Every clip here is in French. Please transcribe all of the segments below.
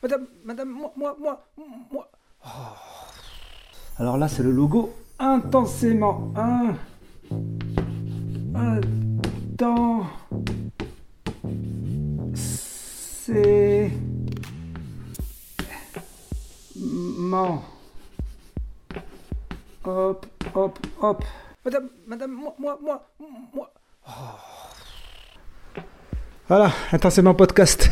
Madame, madame, moi, moi, moi, moi. Oh. Alors là, c'est le logo intensément. Un. Un. Dans. C'est. Man. Hop, hop, hop. Madame, madame, moi, moi, moi, moi. Oh. Voilà, intensément podcast.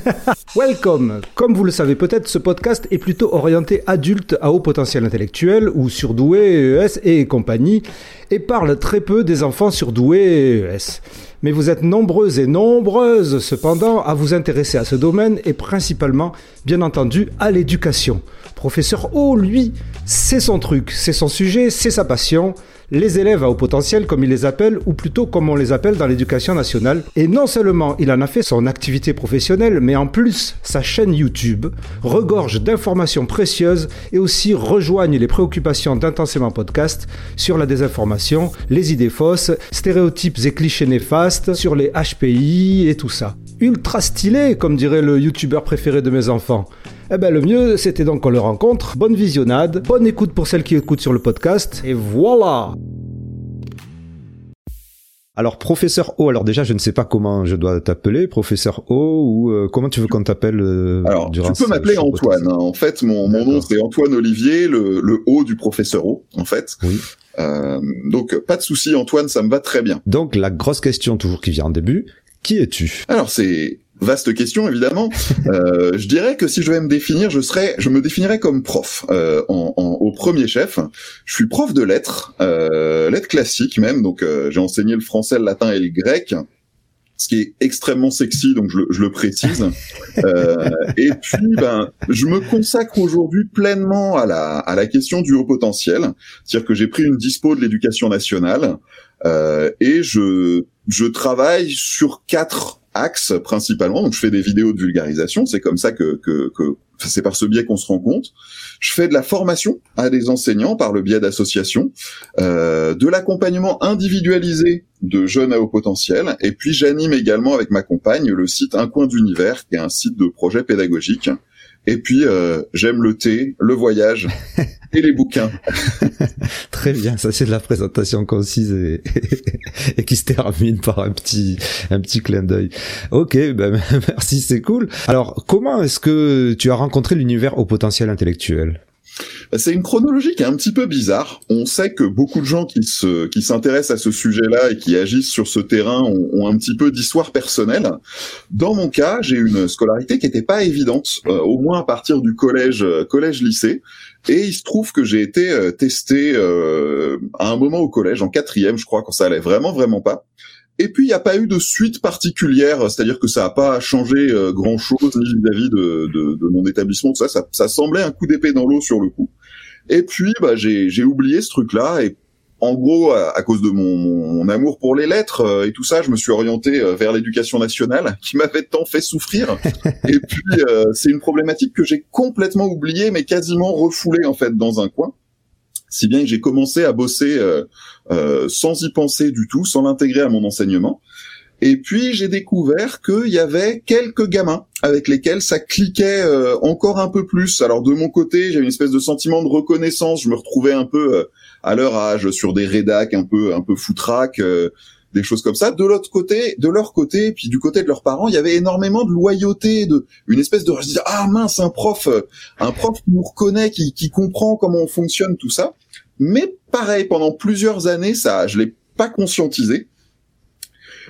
Welcome. Comme vous le savez peut-être, ce podcast est plutôt orienté adulte à haut potentiel intellectuel ou surdoué, ES et compagnie, et parle très peu des enfants surdoués ES. Mais vous êtes nombreux et nombreuses cependant à vous intéresser à ce domaine et principalement, bien entendu, à l'éducation. Professeur O, lui, c'est son truc, c'est son sujet, c'est sa passion les élèves à haut potentiel, comme il les appelle, ou plutôt comme on les appelle dans l'éducation nationale. Et non seulement il en a fait son activité professionnelle, mais en plus, sa chaîne YouTube regorge d'informations précieuses et aussi rejoigne les préoccupations d'Intensément Podcast sur la désinformation, les idées fausses, stéréotypes et clichés néfastes, sur les HPI et tout ça. Ultra stylé, comme dirait le youtubeur préféré de mes enfants. Eh ben, le mieux, c'était donc qu'on le rencontre. Bonne visionnade, bonne écoute pour celles qui écoutent sur le podcast, et voilà alors professeur O, alors déjà je ne sais pas comment je dois t'appeler, professeur O ou euh, comment tu veux qu'on t'appelle euh, Alors tu peux m'appeler Antoine. Hein. En fait mon, mon nom c'est Antoine Olivier, le, le O du professeur O en fait. Oui. Euh, donc pas de souci Antoine, ça me va très bien. Donc la grosse question toujours qui vient en début, qui es-tu? Alors c'est Vaste question évidemment. euh, je dirais que si je devais me définir, je serais, je me définirais comme prof euh, en, en, au premier chef. Je suis prof de lettres, euh, lettres classiques même. Donc euh, j'ai enseigné le français, le latin et le grec ce qui est extrêmement sexy, donc je, je le précise. Euh, et puis, ben, je me consacre aujourd'hui pleinement à la, à la question du haut potentiel, c'est-à-dire que j'ai pris une dispo de l'éducation nationale euh, et je, je travaille sur quatre axe principalement. Donc je fais des vidéos de vulgarisation, c'est comme ça que c'est par ce biais qu'on se rend compte. Je fais de la formation à des enseignants par le biais d'associations, euh, de l'accompagnement individualisé de jeunes à haut potentiel, et puis j'anime également avec ma compagne le site Un coin d'univers, qui est un site de projet pédagogique et puis euh, j'aime le thé, le voyage et les bouquins. Très bien, ça c'est de la présentation concise et, et, qui se termine par un petit un petit clin d'œil. Ok, ben merci, c'est cool. Alors comment est-ce que tu as rencontré l'univers au potentiel intellectuel? C'est une chronologie qui est un petit peu bizarre. On sait que beaucoup de gens qui se qui s'intéressent à ce sujet-là et qui agissent sur ce terrain ont, un petit peu d'histoire personnelle. Dans mon cas, j'ai une scolarité qui n'était pas évidente, euh, au moins à partir du collège euh, collège lycée. Et il se trouve que j'ai été euh, testé à un moment au collège, en quatrième, je crois, quand ça allait vraiment vraiment pas. Et puis il n'y a pas eu de suite particulière, c'est-à-dire que ça n'a pas changé euh, grand-chose ni vis-à-vis de, de, de, mon établissement. Ça, ça, ça semblait un coup d'épée dans l'eau sur le coup. Et puis bah, j'ai oublié ce truc-là et en gros, à, cause de mon, mon, amour pour les lettres euh, et tout ça, je me suis orienté euh, vers l'éducation nationale, qui m'avait tant fait souffrir. et puis, c'est une problématique que j'ai complètement oubliée, mais quasiment refoulée en fait dans un coin si bien que j'ai commencé à bosser euh, euh, sans y penser du tout, sans l'intégrer à mon enseignement. Et puis j'ai découvert qu'il y avait quelques gamins avec lesquels ça cliquait euh, encore un peu plus. Alors de mon côté, j'ai une espèce de sentiment de reconnaissance. Je me retrouvais un peu à leur âge sur des rédacs un peu un peu foutraques, des choses comme ça. De l'autre côté, de leur côté, puis du côté de leurs parents, il y avait énormément de loyauté, de une espèce de ah mince un prof, un prof qui nous reconnaît, qui, qui comprend comment on fonctionne tout ça. Mais pareil, pendant plusieurs années, ça, je l'ai pas conscientisé.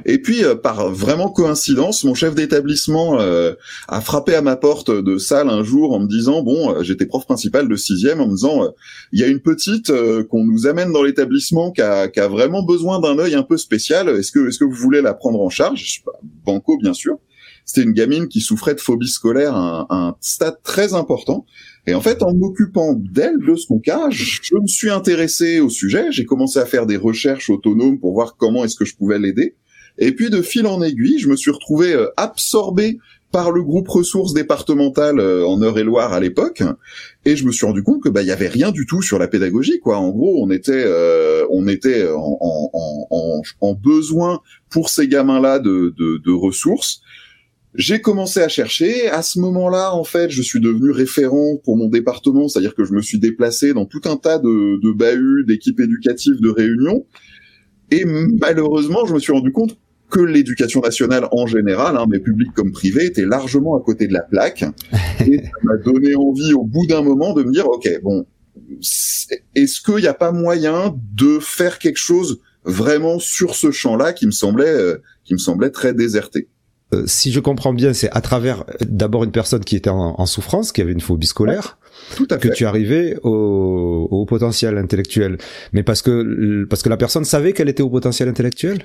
Et puis, euh, par vraiment coïncidence, mon chef d'établissement euh, a frappé à ma porte de salle un jour en me disant, bon, euh, j'étais prof principal de sixième, en me disant, il y a une petite qu'on nous amène dans l'établissement qui a, vraiment besoin d'un œil un peu spécial. Est-ce que, est-ce que vous voulez la prendre en charge? Banco, bien sûr. C'était une gamine qui souffrait de phobie scolaire à un, un stade très important. Et en fait, en m'occupant d'elle, de son cas, je me suis intéressé au sujet. J'ai commencé à faire des recherches autonomes pour voir comment est-ce que je pouvais l'aider. Et puis, de fil en aiguille, je me suis retrouvé euh, absorbé par le groupe ressources départementales euh, en Eure-et-Loire à l'époque, et je me suis rendu compte que bah il y avait rien du tout sur la pédagogie quoi. En gros, on était euh, on était en, en, en, en, besoin pour ces gamins-là de, de, de ressources J'ai commencé à chercher. À ce moment-là, en fait, je suis devenu référent pour mon département, c'est-à-dire que je me suis déplacé dans tout un tas de, de bahuts, d'équipes éducatives, de réunions. Et malheureusement, je me suis rendu compte que l'éducation nationale en général, hein, mais publique comme privée, était largement à côté de la plaque. Et ça m'a donné envie, au bout d'un moment, de me dire, OK, bon, est-ce qu'il n'y a pas moyen de faire quelque chose vraiment sur ce champ-là qui me semblait, euh, qui me semblait très déserté? Euh, si je comprends bien, c'est à travers euh, d'abord une personne qui était en, souffrance, qui avait une phobie scolaire, Tout à que tu arrivais au, au, potentiel intellectuel. Mais parce que parce que la personne savait qu'elle était au potentiel intellectuel?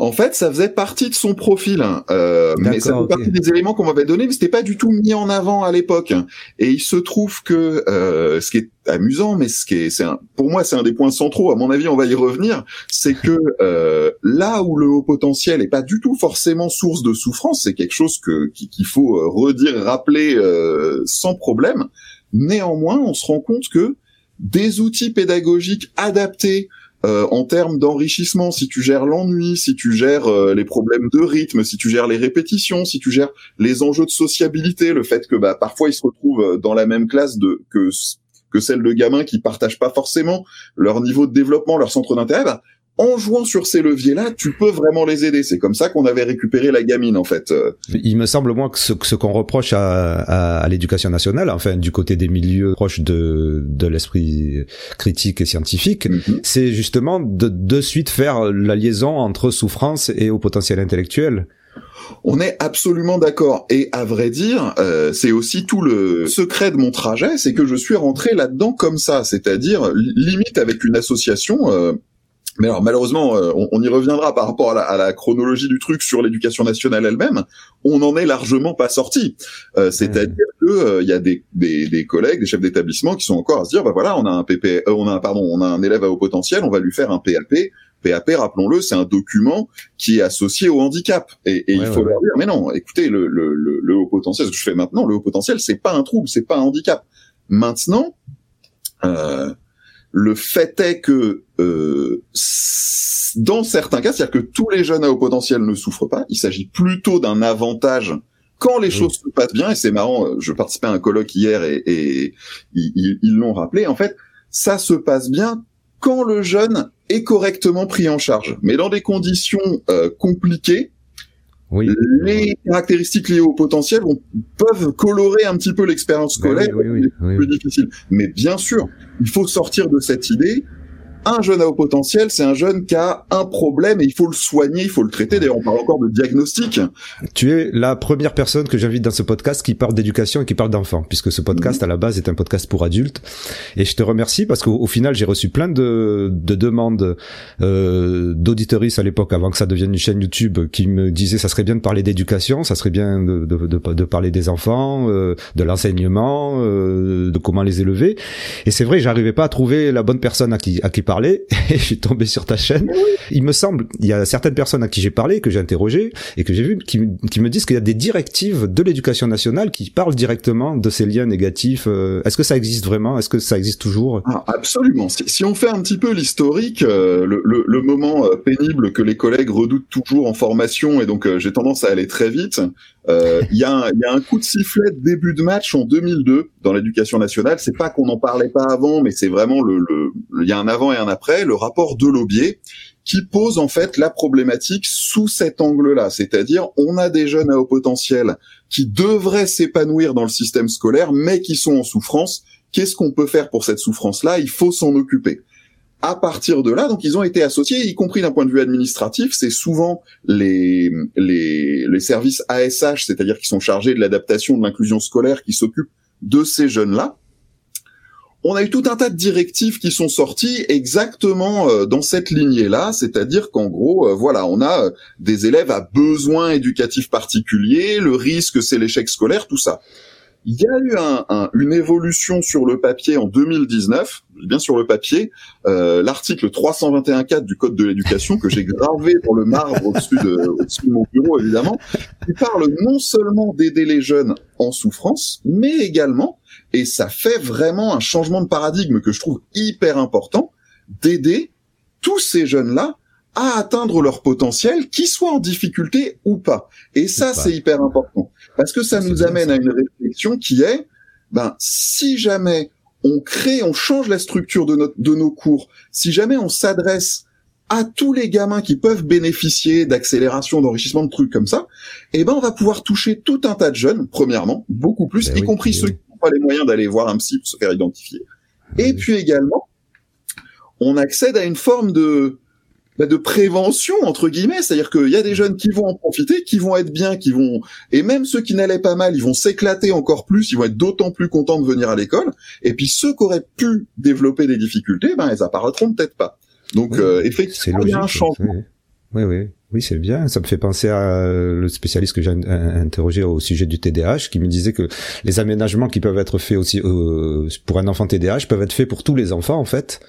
En fait, ça faisait partie de son profil, hein. euh, mais ça fait partie des éléments qu'on m'avait donnés, mais c'était pas du tout mis en avant à l'époque. Et il se trouve que euh, ce qui est amusant, mais ce qui est, c'est pour moi, c'est un des points centraux. À mon avis, on va y revenir. C'est que euh, là où le haut potentiel est pas du tout forcément source de souffrance, c'est quelque chose que qu'il faut euh, redire, rappeler euh, sans problème. Néanmoins, on se rend compte que des outils pédagogiques adaptés euh, en termes d'enrichissement, si tu gères l'ennui, si tu gères euh, les problèmes de rythme, si tu gères les répétitions, si tu gères les enjeux de sociabilité, le fait que bah, parfois ils se retrouvent euh, dans la même classe de que que celle de gamins qui partagent pas forcément leur niveau de développement, leur centre d'intérêt, bah, en jouant sur ces leviers-là, tu peux vraiment les aider. C'est comme ça qu'on avait récupéré la gamine, en fait. Il me semble, moi, que ce, ce qu'on reproche à, à, à l'éducation nationale, enfin, du côté des milieux proches de, de l'esprit critique et scientifique, mm-hmm. c'est justement de, de suite faire la liaison entre souffrance et au potentiel intellectuel. On est absolument d'accord. Et à vrai dire, euh, c'est aussi tout le secret de mon trajet, c'est que je suis rentré là-dedans comme ça, c'est-à-dire limite avec une association. Euh, mais alors malheureusement, euh, on, y reviendra par rapport à la, chronologie du truc sur l'éducation nationale elle-même. On n'en est largement pas sorti. Euh, c'est-à-dire que euh, il y a des, des, collègues, des chefs d'établissement qui sont encore à se dire, bah voilà, on a un PP, on a pardon, on a un élève à haut potentiel, on va lui faire un PAP. PAP, rappelons-le, c'est un document qui est associé au handicap. Et, il faut leur dire, mais non, écoutez, le, le, le, haut potentiel, ce que je fais maintenant, le haut potentiel, c'est pas un trouble, c'est pas un handicap. Maintenant, euh, le fait est que euh, dans certains cas, c'est-à-dire que tous les jeunes à haut potentiel ne souffrent pas, il s'agit plutôt d'un avantage quand les choses se passent bien, et c'est marrant, euh, je participais à un colloque hier et, ils l'ont rappelé, en fait, ça se passe bien quand le jeune est correctement pris en charge. Mais dans des conditions euh, compliquées, oui. Les caractéristiques liées au potentiel peuvent colorer un petit peu l'expérience scolaire, oui, plus difficile. Mais bien sûr, il faut sortir de cette idée un jeune à haut potentiel, c'est un jeune qui a un problème et il faut le soigner, il faut le traiter. D'ailleurs, on parle encore de diagnostic. Tu es la première personne que j'invite dans ce podcast qui parle d'éducation et qui parle d'enfants, puisque ce podcast, mhm. à la base, est un podcast pour adultes. Et je te remercie parce qu'au final, j'ai reçu plein de, de demandes euh, d'auditoristes à l'époque, avant que ça devienne une chaîne YouTube, qui me disaient ça serait bien de parler d'éducation, ça serait bien de, de, de, de parler des enfants, euh, de l'enseignement, euh, de comment les élever. Et c'est vrai, j'arrivais pas à trouver la bonne personne à qui, à qui parler et je suis tombé sur ta chaîne. Il me semble, il y a certaines personnes à qui j'ai parlé, que j'ai interrogé et que j'ai vu, qui, qui, me disent qu'il y a des directives de l'éducation nationale qui parlent directement de ces liens négatifs. Euh, est-ce que ça existe vraiment? Est-ce que ça existe toujours? Ah, Absolument. Si, si, on fait un petit peu l'historique, euh, le, le, le, moment euh, pénible que les collègues redoutent toujours en formation, et donc j'ai tendance à aller très vite, euh, il y, a un, y, a un coup de sifflet de début de match en 2002 dans l'éducation nationale. C'est pas qu'on n'en parlait pas avant, mais c'est vraiment le, il y a un avant et un après. Le rapport de Laubier qui pose en fait la problématique sous cet angle-là, c'est-à-dire on a des jeunes à haut potentiel qui devraient s'épanouir dans le système scolaire, mais qui sont en souffrance. Qu'est-ce qu'on peut faire pour cette souffrance-là? Il faut s'en occuper à partir de là, donc ils ont été associés, y compris d'un point de vue administratif. C'est souvent les, les, les services ASH, c'est-à-dire qui sont chargés de l'adaptation de l'inclusion scolaire, qui s'occupent de ces jeunes-là. On a eu tout un tas de directives qui sont sorties exactement euh, dans cette lignée-là, c'est-à-dire qu'en gros, euh, voilà, on a euh, des élèves à besoins éducatifs particuliers, le risque c'est l'échec scolaire, tout ça. Il y a eu un, une évolution sur le papier en 2019, bien sur le papier, euh, l'article 321.4 du Code de l'éducation que j'ai gravé dans le marbre au-dessus de, au mon bureau, évidemment, qui parle non seulement d'aider les jeunes en souffrance, mais également, et ça fait vraiment un changement de paradigme que je trouve hyper important, d'aider tous ces jeunes-là à atteindre leur potentiel, qu'ils soient en difficulté ou pas. Et ça, c'est hyper important. Parce que ça nous amène à une réflexion qui est, ben, si jamais on crée, on change la structure de, notre, de nos cours, si jamais on s'adresse à tous les gamins qui peuvent bénéficier d'accélération, d'enrichissement de trucs comme ça, eh ben on va pouvoir toucher tout un tas de jeunes, premièrement, beaucoup plus, ben y compris ben ceux qui n'ont pas les moyens d'aller voir un psy pour se faire identifier. Ben Et puis également, on accède à une forme de bah, de prévention entre guillemets, c'est-à-dire qu'il y a des jeunes qui vont en profiter, qui vont être bien, qui vont et même ceux qui n'allaient pas mal, ils vont s'éclater encore plus, ils vont être d'autant plus contents de venir à l'école. Et puis ceux qui auraient pu développer des difficultés, ben elles apparaîtront peut-être pas. Donc euh, effectivement, il y a un changement. Oui, oui. Oui, c'est bien. Ça me fait penser à euh, le spécialiste que j'ai interrogé au sujet du TDAH, qui me disait que les aménagements qui peuvent être faits aussi euh, pour un enfant TDAH peuvent être faits pour tous les enfants, en fait.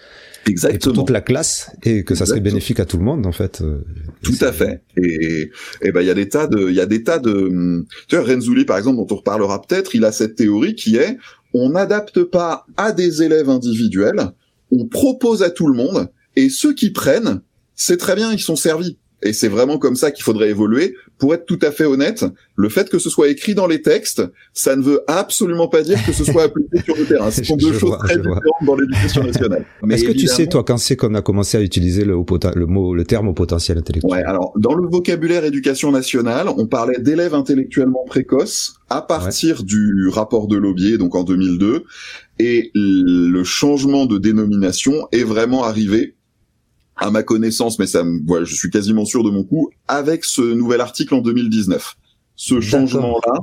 Exactement. Et toute la classe et que ça serait bénéfique à tout le monde en fait. Euh, tout à fait. Et et ben il y a des tas de il y a des tas de tu vois Renzulli par exemple dont on reparlera peut-être, il a cette théorie qui est on n'adapte pas à des élèves individuels, on propose à tout le monde et ceux qui prennent, c'est très bien, ils sont servis et c'est vraiment comme ça qu'il faudrait évoluer. Pour être tout à fait honnête, le fait que ce soit écrit dans les textes, ça ne veut absolument pas dire que ce soit appliqué sur le terrain. Ce sont deux choses très différentes dans l'éducation nationale. Est-ce que tu sais, toi, quand c'est qu'on a commencé à utiliser le, le mot, le terme au potentiel intellectuel? Ouais, alors, dans le vocabulaire éducation nationale, on parlait d'élèves intellectuellement précoces à partir du rapport de Laubier, donc en 2002, et le changement de dénomination est vraiment arrivé à ma connaissance, mais ça, voilà, je suis quasiment sûr de mon coup, avec ce nouvel article en 2019. Ce changement-là,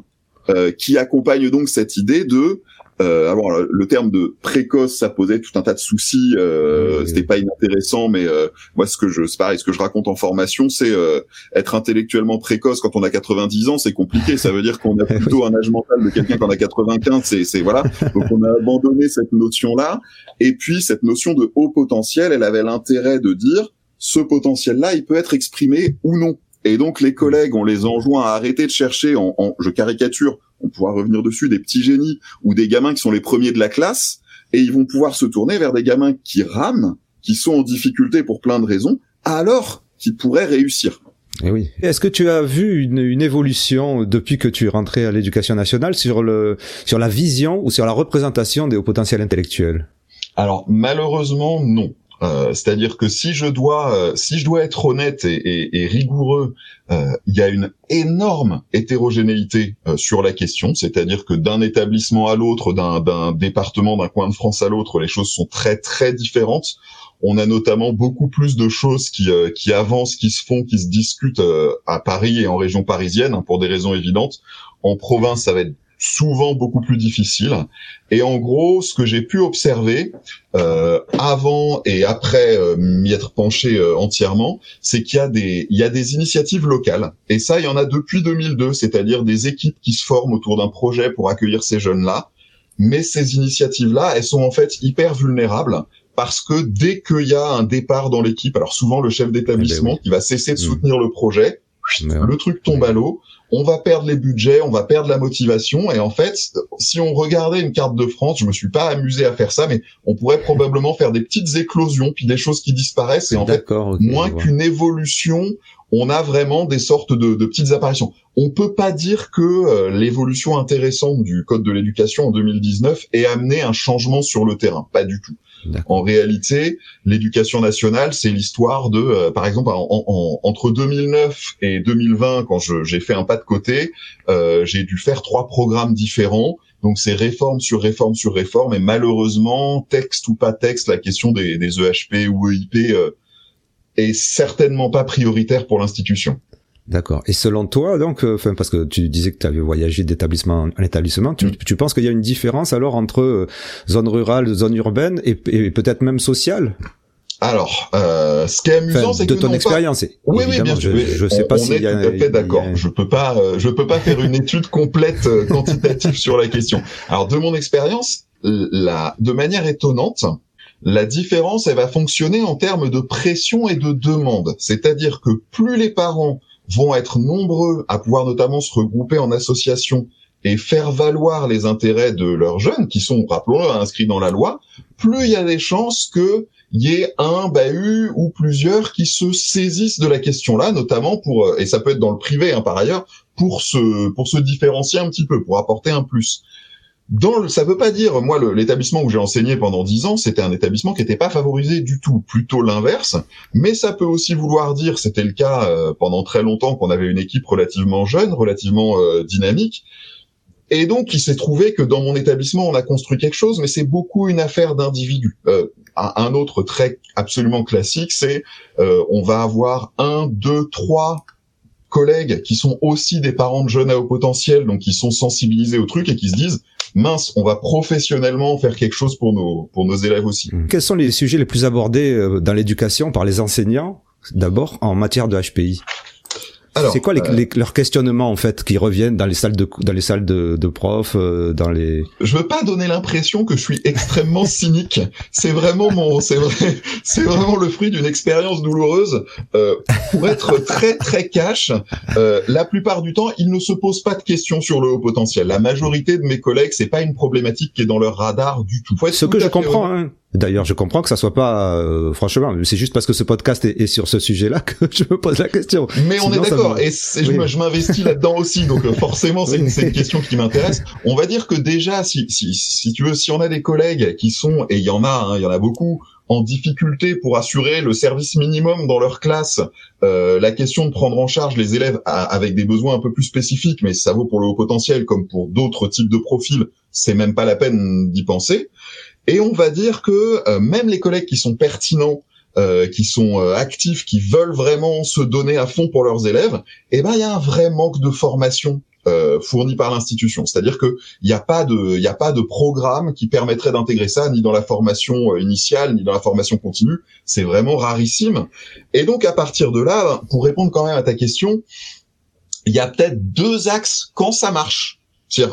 euh, qui accompagne donc cette idée de euh, alors le terme de précoce, ça posait tout un tas de soucis. Euh, C'était pas inintéressant, mais euh, moi ce que je, c'est pareil, ce que je raconte en formation, c'est euh, être intellectuellement précoce quand on a 90 ans, c'est compliqué. Ça veut dire qu'on a plutôt un âge mental de quelqu'un quand on a 95. C'est, c'est voilà. Donc on a abandonné cette notion-là. Et puis cette notion de haut potentiel, elle avait l'intérêt de dire ce potentiel-là, il peut être exprimé ou non. Et donc les collègues, on les enjoint à arrêter de chercher, en, en je caricature, on pourra revenir dessus, des petits génies ou des gamins qui sont les premiers de la classe, et ils vont pouvoir se tourner vers des gamins qui rament, qui sont en difficulté pour plein de raisons, alors qu'ils pourraient réussir. Et eh oui. Est-ce que tu as vu une, une, évolution depuis que tu es rentré à l'éducation nationale sur le sur la vision ou sur la représentation des hauts potentiels intellectuels? Alors malheureusement non. Euh, c'est-à-dire que si je dois, euh, si je dois être honnête et, rigoureux, euh, il y a une énorme hétérogénéité sur la question. C'est-à-dire que d'un établissement à l'autre, d'un département, d'un coin de France à l'autre, les choses sont très très différentes. On a notamment beaucoup plus de choses qui, qui avancent, qui se font, qui se discutent à Paris et en région parisienne, hein, pour des raisons évidentes. En province, ça va être souvent beaucoup plus difficile. Et en gros, ce que j'ai pu observer euh, avant et après euh, m'y être penché euh, entièrement, c'est qu'il y a des il y a des initiatives locales. Et ça, il y en a depuis 2002, c'est-à-dire des équipes qui se forment autour d'un projet pour accueillir ces jeunes-là. Mais ces initiatives-là, elles sont en fait hyper vulnérables parce que dès qu'il y a un départ dans l'équipe, alors souvent le chef d'établissement eh ben qui va cesser de mmh. soutenir le projet, le truc tombe à l'eau on va perdre les budgets, on va perdre la motivation. Et en fait, si on regardait une carte de France, je me suis pas amusé à faire ça, mais on pourrait probablement faire des petites éclosions, puis des choses qui disparaissent. Et en fait, moins qu'une évolution, on a vraiment des sortes de, petites apparitions. On peut pas dire que euh, l'évolution intéressante du code de l'éducation en 2019 ait amené un changement sur le terrain, pas du tout. En réalité, l'éducation nationale, c'est l'histoire de, euh, par exemple, entre 2009 et 2020, quand j'ai fait un pas de côté, euh, j'ai dû faire trois programmes différents. Donc c'est réforme sur réforme sur réforme, et malheureusement, texte ou pas texte, la question des, EHP ou EIP euh, est certainement pas prioritaire pour l'institution. D'accord. Et selon toi, donc, euh, enfin, parce que tu disais que tu avais voyagé d'établissement en établissement, tu, mm. tu penses qu'il y a une différence alors entre euh, zone rurale, zone urbaine et, et peut-être même sociale? Alors, euh, ce qui est amusant, c'est que de ton expérience. Oui, oui, bien sûr. Je, je sais pas si est tout à fait d'accord. Je peux pas, euh, je peux pas faire une étude complète quantitative sur la question. Alors, de mon expérience, la, de manière étonnante, la différence, elle va fonctionner en termes de pression et de demande. C'est-à-dire que plus les parents vont être nombreux à pouvoir notamment se regrouper en association et faire valoir les intérêts de leurs jeunes, qui sont, rappelons-le, inscrits dans la loi, plus il y a des chances qu'il il y ait un bahut ou plusieurs qui se saisissent de la question-là, notamment pour, et ça peut être dans le privé hein, par ailleurs, pour se pour se différencier un petit peu, pour apporter un plus. Dans le, ça veut pas dire, moi, l'établissement où j'ai enseigné pendant dix ans, c'était un établissement qui n'était pas favorisé du tout, plutôt l'inverse. Mais ça peut aussi vouloir dire, c'était le cas euh, pendant très longtemps, qu'on avait une équipe relativement jeune, relativement euh, dynamique. Et donc, il s'est trouvé que dans mon établissement, on a construit quelque chose, mais c'est beaucoup une affaire d'individus. Euh, un autre trait absolument classique, c'est on va avoir un, deux, trois collègues qui sont aussi des parents de jeunes à haut potentiel, donc qui sont sensibilisés au truc et qui se disent mince, on va professionnellement faire quelque chose pour nos pour nos élèves aussi. Mmh. Quels sont les sujets les plus abordés euh, dans l'éducation par les enseignants d'abord en matière de HPI c'est quoi les, euh, les, leurs questionnements en fait qui reviennent dans les salles de dans les salles de, de profs, euh, dans les. Je veux pas donner l'impression que je suis extrêmement cynique. C'est vraiment mon, c'est vrai, c'est vraiment le fruit d'une expérience douloureuse. Euh, pour être très très cash, euh, la plupart du temps, ils ne se posent pas de questions sur le haut potentiel. La majorité de mes collègues, c'est pas une problématique qui est dans leur radar du tout. Ce que je comprends. Hein. D'ailleurs, je comprends que ça soit pas, euh, franchement, c'est juste parce que ce podcast est, sur ce sujet-là que je me pose la question. Mais on est d'accord, et, je m'investis là-dedans aussi, donc euh, forcément, c'est une, une, question qui m'intéresse. On va dire que déjà, si, si, si tu veux, si on a des collègues qui sont, et il y en a, hein, il y en a beaucoup, en difficulté pour assurer le service minimum dans leur classe, euh, la question de prendre en charge les élèves avec des besoins un peu plus spécifiques, mais ça vaut pour le haut potentiel comme pour d'autres types de profils, c'est même pas la peine d'y penser. Et on va dire que euh, même les collègues qui sont pertinents, euh, qui sont euh, actifs, qui veulent vraiment se donner à fond pour leurs élèves, eh ben il y a un vrai manque de formation euh, fourni par l'institution. C'est-à-dire que il n'y a pas de, il a pas de programme qui permettrait d'intégrer ça ni dans la formation initiale ni dans la formation continue. C'est vraiment rarissime. Et donc à partir de là, pour répondre quand même à ta question, il y a peut-être deux axes quand ça marche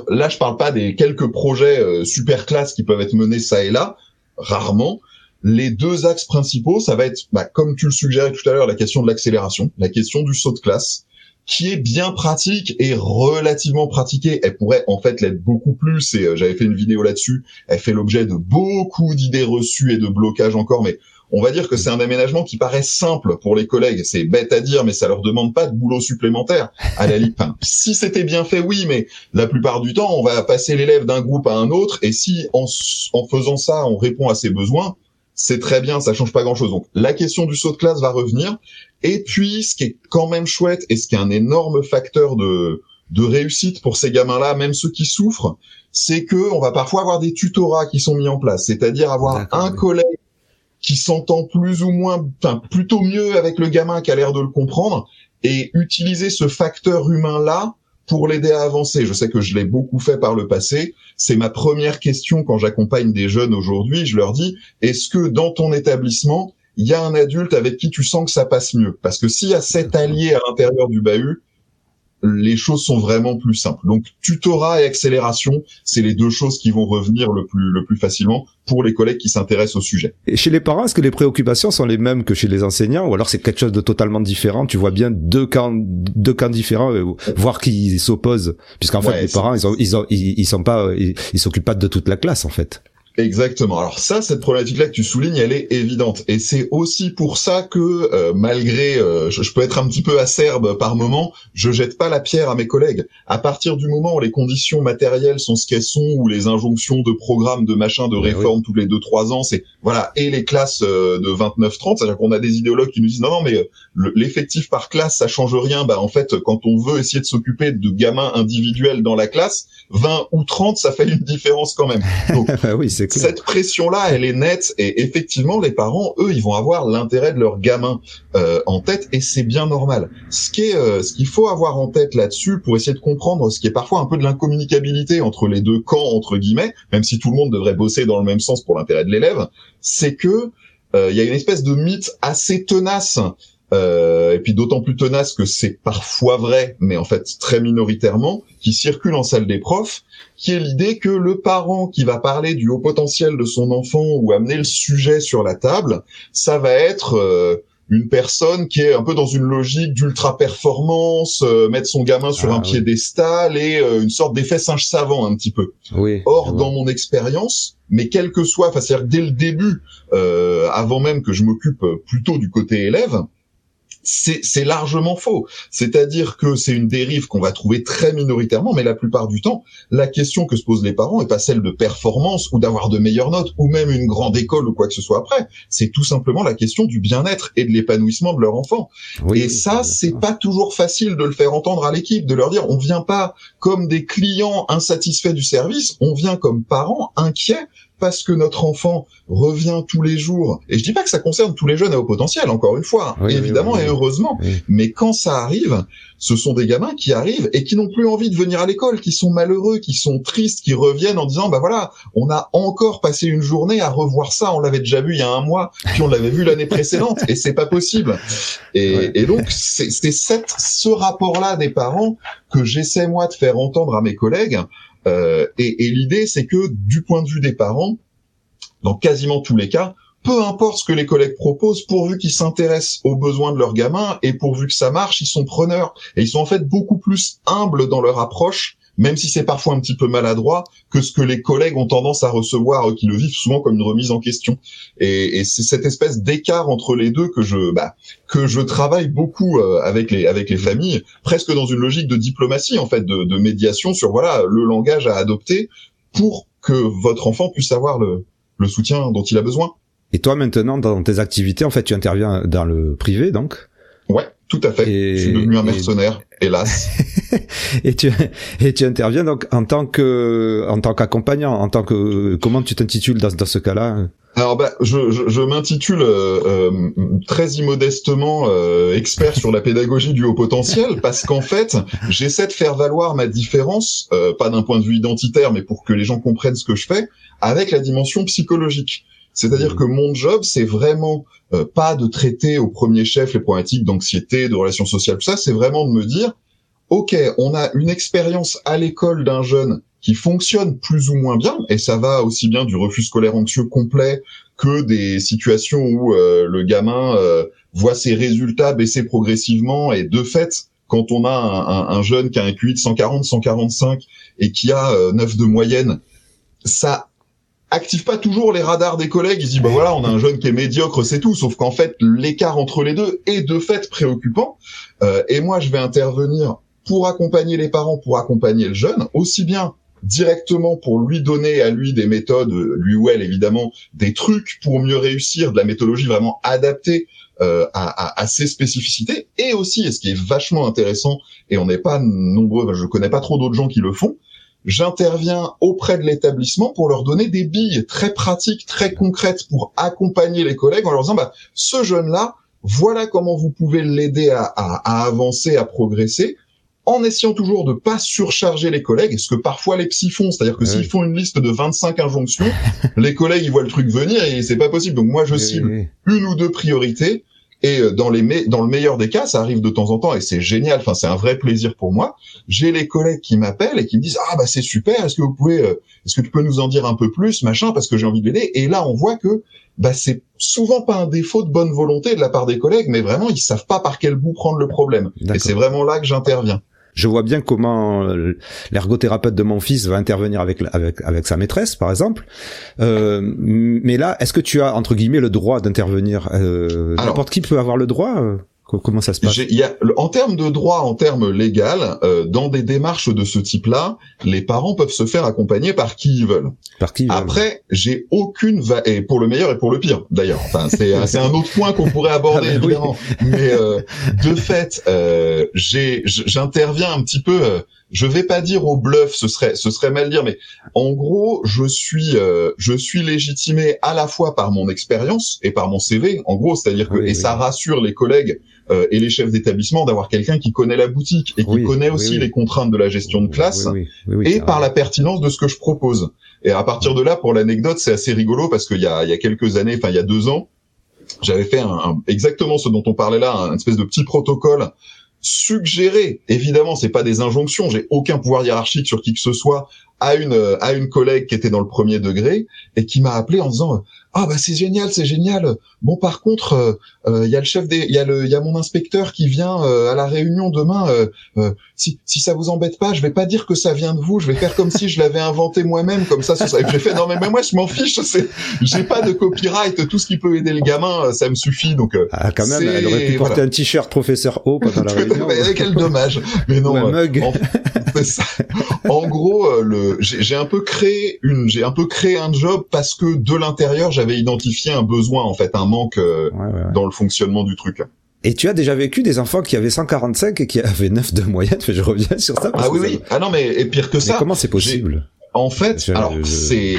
là, je parle pas des quelques projets euh, super classes qui peuvent être menés ça et là, rarement. Les deux axes principaux, ça va être, bah, comme tu le suggérais tout à l'heure, la question de l'accélération, la question du saut de classe, qui est bien pratique et relativement pratiquée. Elle pourrait en fait l'être beaucoup plus, et euh, j'avais fait une vidéo là-dessus, elle fait l'objet de beaucoup d'idées reçues et de blocages encore, mais on va dire que c'est un aménagement qui paraît simple pour les collègues. C'est bête à dire, mais ça leur demande pas de boulot supplémentaire. À la enfin, si c'était bien fait, oui, mais la plupart du temps, on va passer l'élève d'un groupe à un autre, et si en, en faisant ça, on répond à ses besoins, c'est très bien, ça change pas grand-chose. Donc la question du saut de classe va revenir. Et puis, ce qui est quand même chouette et ce qui est un énorme facteur de de réussite pour ces gamins-là, même ceux qui souffrent, c'est que on va parfois avoir des tutorats qui sont mis en place, c'est-à-dire avoir un collègue qui s'entend plus ou moins, enfin plutôt mieux avec le gamin qui a l'air de le comprendre, et utiliser ce facteur humain-là pour l'aider à avancer. Je sais que je l'ai beaucoup fait par le passé. C'est ma première question quand j'accompagne des jeunes aujourd'hui. Je leur dis, est-ce que dans ton établissement, il y a un adulte avec qui tu sens que ça passe mieux? Parce que s'il y a cet allié à l'intérieur du bahut, les choses sont vraiment plus simples. Donc tutorat et accélération, c'est les deux choses qui vont revenir le plus le plus facilement pour les collègues qui s'intéressent au sujet. Et chez les parents, est-ce que les préoccupations sont les mêmes que chez les enseignants ou alors c'est quelque chose de totalement différent? Tu vois bien deux camps deux camps différents euh, voire qui s'opposent puisqu'en fait les parents ils ont, ils, ont, ils, sont pas ils s'occupent pas de toute la classe en fait. Exactement. Alors ça, cette problématique-là que tu soulignes, elle est évidente. Et c'est aussi pour ça que, euh, malgré, euh, je, peux être un petit peu acerbe par moment, je jette pas la pierre à mes collègues. À partir du moment où les conditions matérielles sont ce qu'elles sont, où les injonctions de programmes, de machin, de réformes tous les deux trois ans, c'est voilà, et les classes euh, de 29-30, c'est-à-dire qu'on a des idéologues qui nous disent non non mais l'effectif par classe ça change rien. Bah en fait, quand on veut essayer de s'occuper de gamins individuels dans la classe, 20 ou 30, ça fait une différence quand même. Donc, oui, c'est cette pression-là, elle est nette et effectivement, les parents, eux, ils vont avoir l'intérêt de leur gamin euh, en tête et c'est bien normal. Ce qui est, euh, ce qu'il faut avoir en tête là-dessus pour essayer de comprendre ce qui est parfois un peu de l'incommunicabilité entre les deux camps entre guillemets, même si tout le monde devrait bosser dans le même sens pour l'intérêt de l'élève, c'est que euh, il y a une espèce de mythe assez tenace euh, et puis d'autant plus tenace que c'est parfois vrai, mais en fait très minoritairement, qui circule en salle des profs, qui est l'idée que le parent qui va parler du haut potentiel de son enfant ou amener le sujet sur la table, ça va être euh, une personne qui est un peu dans une logique d'ultra performance, euh, mettre son gamin sur Ah, un oui. piédestal et euh, une sorte d'effet singe savant un petit peu. Oui. Or, dans mon expérience, mais quel que soit, enfin, c'est-à-dire dès le début, euh, avant même que je m'occupe euh, plutôt du côté élève, c'est largement faux. C'est-à-dire que c'est une dérive qu'on va trouver très minoritairement, mais la plupart du temps, la question que se posent les parents est pas celle de performance ou d'avoir de meilleures notes ou même une grande école ou quoi que ce soit après. C'est tout simplement la question du bien-être et de l'épanouissement de leur enfant. Oui, Et oui, ça, c'est pas toujours facile de le faire entendre à l'équipe, de leur dire on vient pas comme des clients insatisfaits du service, on vient comme parents inquiets parce que notre enfant revient tous les jours. Et je dis pas que ça concerne tous les jeunes à haut potentiel, encore une fois, Oui, évidemment oui, oui. et heureusement. Mais quand ça arrive, ce sont des gamins qui arrivent et qui n'ont plus envie de venir à l'école, qui sont malheureux, qui sont tristes, qui reviennent en disant bah voilà, on a encore passé une journée à revoir ça, on l'avait déjà vu il y a un mois, puis on l'avait vu l'année précédente et c'est pas possible. Et, Ouais. et donc c'est ce rapport-là des parents que j'essaie moi de faire entendre à mes collègues. Euh, et et l'idée c'est que du point de vue des parents, dans quasiment tous les cas, peu importe ce que les collègues proposent, pourvu qu'ils s'intéressent aux besoins de leurs gamins et pourvu que ça marche, ils sont preneurs. Et ils sont en fait beaucoup plus humbles dans leur approche, même si c'est parfois un petit peu maladroit, que ce que les collègues ont tendance à recevoir, eux, qui le vivent souvent comme une remise en question. Et, et c'est cette espèce d'écart entre les deux que je, bah, que je travaille beaucoup euh, avec les avec les familles, presque dans une logique de diplomatie en fait, de, de médiation sur voilà le langage à adopter pour que votre enfant puisse avoir le, le soutien dont il a besoin. Et toi, maintenant, dans tes activités, en fait, tu interviens dans le privé, donc, Ouais, tout à fait. Et- je suis devenu un et- mercenaire, hélas. et tu et tu interviens donc en tant que en tant qu'accompagnant, en tant que comment tu t'intitules dans, dans ce cas-là? Alors bah, je, je, je m'intitule euh, euh, très immodestement euh, expert sur la pédagogie du haut potentiel parce qu'en fait j'essaie de faire valoir ma différence, euh, pas d'un point de vue identitaire, mais pour que les gens comprennent ce que je fais, avec la dimension psychologique. C'est-à-dire Mhm. que mon job, c'est vraiment euh, pas de traiter au premier chef les problématiques d'anxiété, de relations sociales, tout ça, c'est vraiment de me dire, ok, on a une expérience à l'école d'un jeune qui fonctionne plus ou moins bien, et ça va aussi bien du refus scolaire anxieux complet que des situations où euh, le gamin euh, voit ses résultats baisser progressivement, et de fait, quand on a un, un- un jeune qui a un QI de 140, 145 et qui a euh, 9 de moyenne, ça active pas toujours les radars des collègues. Ils se disent bah voilà, on a un jeune qui est médiocre, c'est tout. Sauf qu'en fait, l'écart entre les deux est de fait préoccupant. Euh, et moi, je vais intervenir pour accompagner les parents, pour accompagner le jeune, aussi bien directement pour lui donner à lui des méthodes, lui ou elle évidemment, des trucs pour mieux réussir, de la méthodologie vraiment adaptée euh, à, à- à ses spécificités, et aussi, et ce qui est vachement intéressant, et on n'est pas nombreux, je connais pas trop d'autres gens qui le font, j'interviens auprès de l'établissement pour leur donner des billes très pratiques, très concrètes pour accompagner les collègues en leur disant, bah, ce jeune-là, voilà comment vous pouvez l'aider à, à- à avancer, à progresser, en essayant toujours de pas surcharger les collègues, ce que parfois les psys font, c'est-à-dire que s'ils font une liste de 25 injonctions, les collègues ils voient le truc venir et c'est pas possible. Donc moi je cible Oui, oui. une ou deux priorités et euh, dans les me- dans le meilleur des cas, ça arrive de temps en temps et c'est génial. Enfin, c'est un vrai plaisir pour moi. J'ai les collègues qui m'appellent et qui me disent ah bah c'est super. Est-ce que vous pouvez, euh, est-ce que tu peux nous en dire un peu plus, machin, parce que j'ai envie de l'aider. Et là, on voit que bah c'est souvent pas un défaut de bonne volonté de la part des collègues, mais vraiment ils savent pas par quel bout prendre le problème. Et c'est vraiment là que j'interviens. Je vois bien comment euh, l'ergothérapeute de mon fils va intervenir avec avec avec sa maîtresse, par exemple. Euh, mais là, est-ce que tu as entre guillemets le droit d'intervenir euh, N'importe qui peut avoir le droit. Euh, co- comment ça se passe? Y a, en termes de droit, en termes légal, euh, dans des démarches de ce type-là, les parents peuvent se faire accompagner par qui ils veulent. Par qui euh, Après, j'ai aucune va et pour le meilleur et pour le pire d'ailleurs. Enfin, c'est c'est un autre point qu'on pourrait aborder Ah ben oui. Mais euh, de fait, euh, j'interviens un petit peu. Je vais pas dire au bluff, ce serait ce serait mal dire, mais en gros, je suis euh, je suis légitimé à la fois par mon expérience et par mon CV. En gros, c'est-à-dire que Oui, et oui. ça rassure les collègues euh, et les chefs d'établissement d'avoir quelqu'un qui connaît la boutique et qui Oui, connaît aussi les contraintes de la gestion de classe et par la pertinence de ce que je propose. Et à partir de là, pour l'anecdote, c'est assez rigolo parce qu'il y a, il y a quelques années, enfin il y a deux ans, j'avais fait un, un- exactement ce dont on parlait là, un espèce de petit protocole suggéré. Évidemment, c'est pas des injonctions, j'ai aucun pouvoir hiérarchique sur qui que ce soit à une à une collègue qui était dans le premier degré et qui m'a appelé en disant ah bah c'est génial, c'est génial. Bon par contre, il euh, euh, y a le chef des, il y a le, il y a mon inspecteur qui vient euh, à la réunion demain. si si ça vous embête pas, je vais pas dire que ça vient de vous. Je vais faire comme si je l'avais inventé moi-même, comme ça. ça j'ai fait non mais, moi je m'en fiche. C'est, j'ai pas de copyright. Tout ce qui peut aider le gamin, ça me suffit. Donc ah quand même, elle aurait pu porter un t-shirt professeur O pendant la réunion. quel dommage. Mais non. un mug. En, ça. en gros, le, j'ai un peu créé une, j'ai un peu créé un job parce que de l'intérieur j'avais identifié un besoin en fait, un manque euh, dans le fonctionnement du truc. Et tu as déjà vécu des enfants qui avaient 145 et qui avaient 9 de moyenne. Je reviens sur ça. ah oui, oui. Ah non, mais et pire que ça. comment c'est possible? En fait, alors c'est,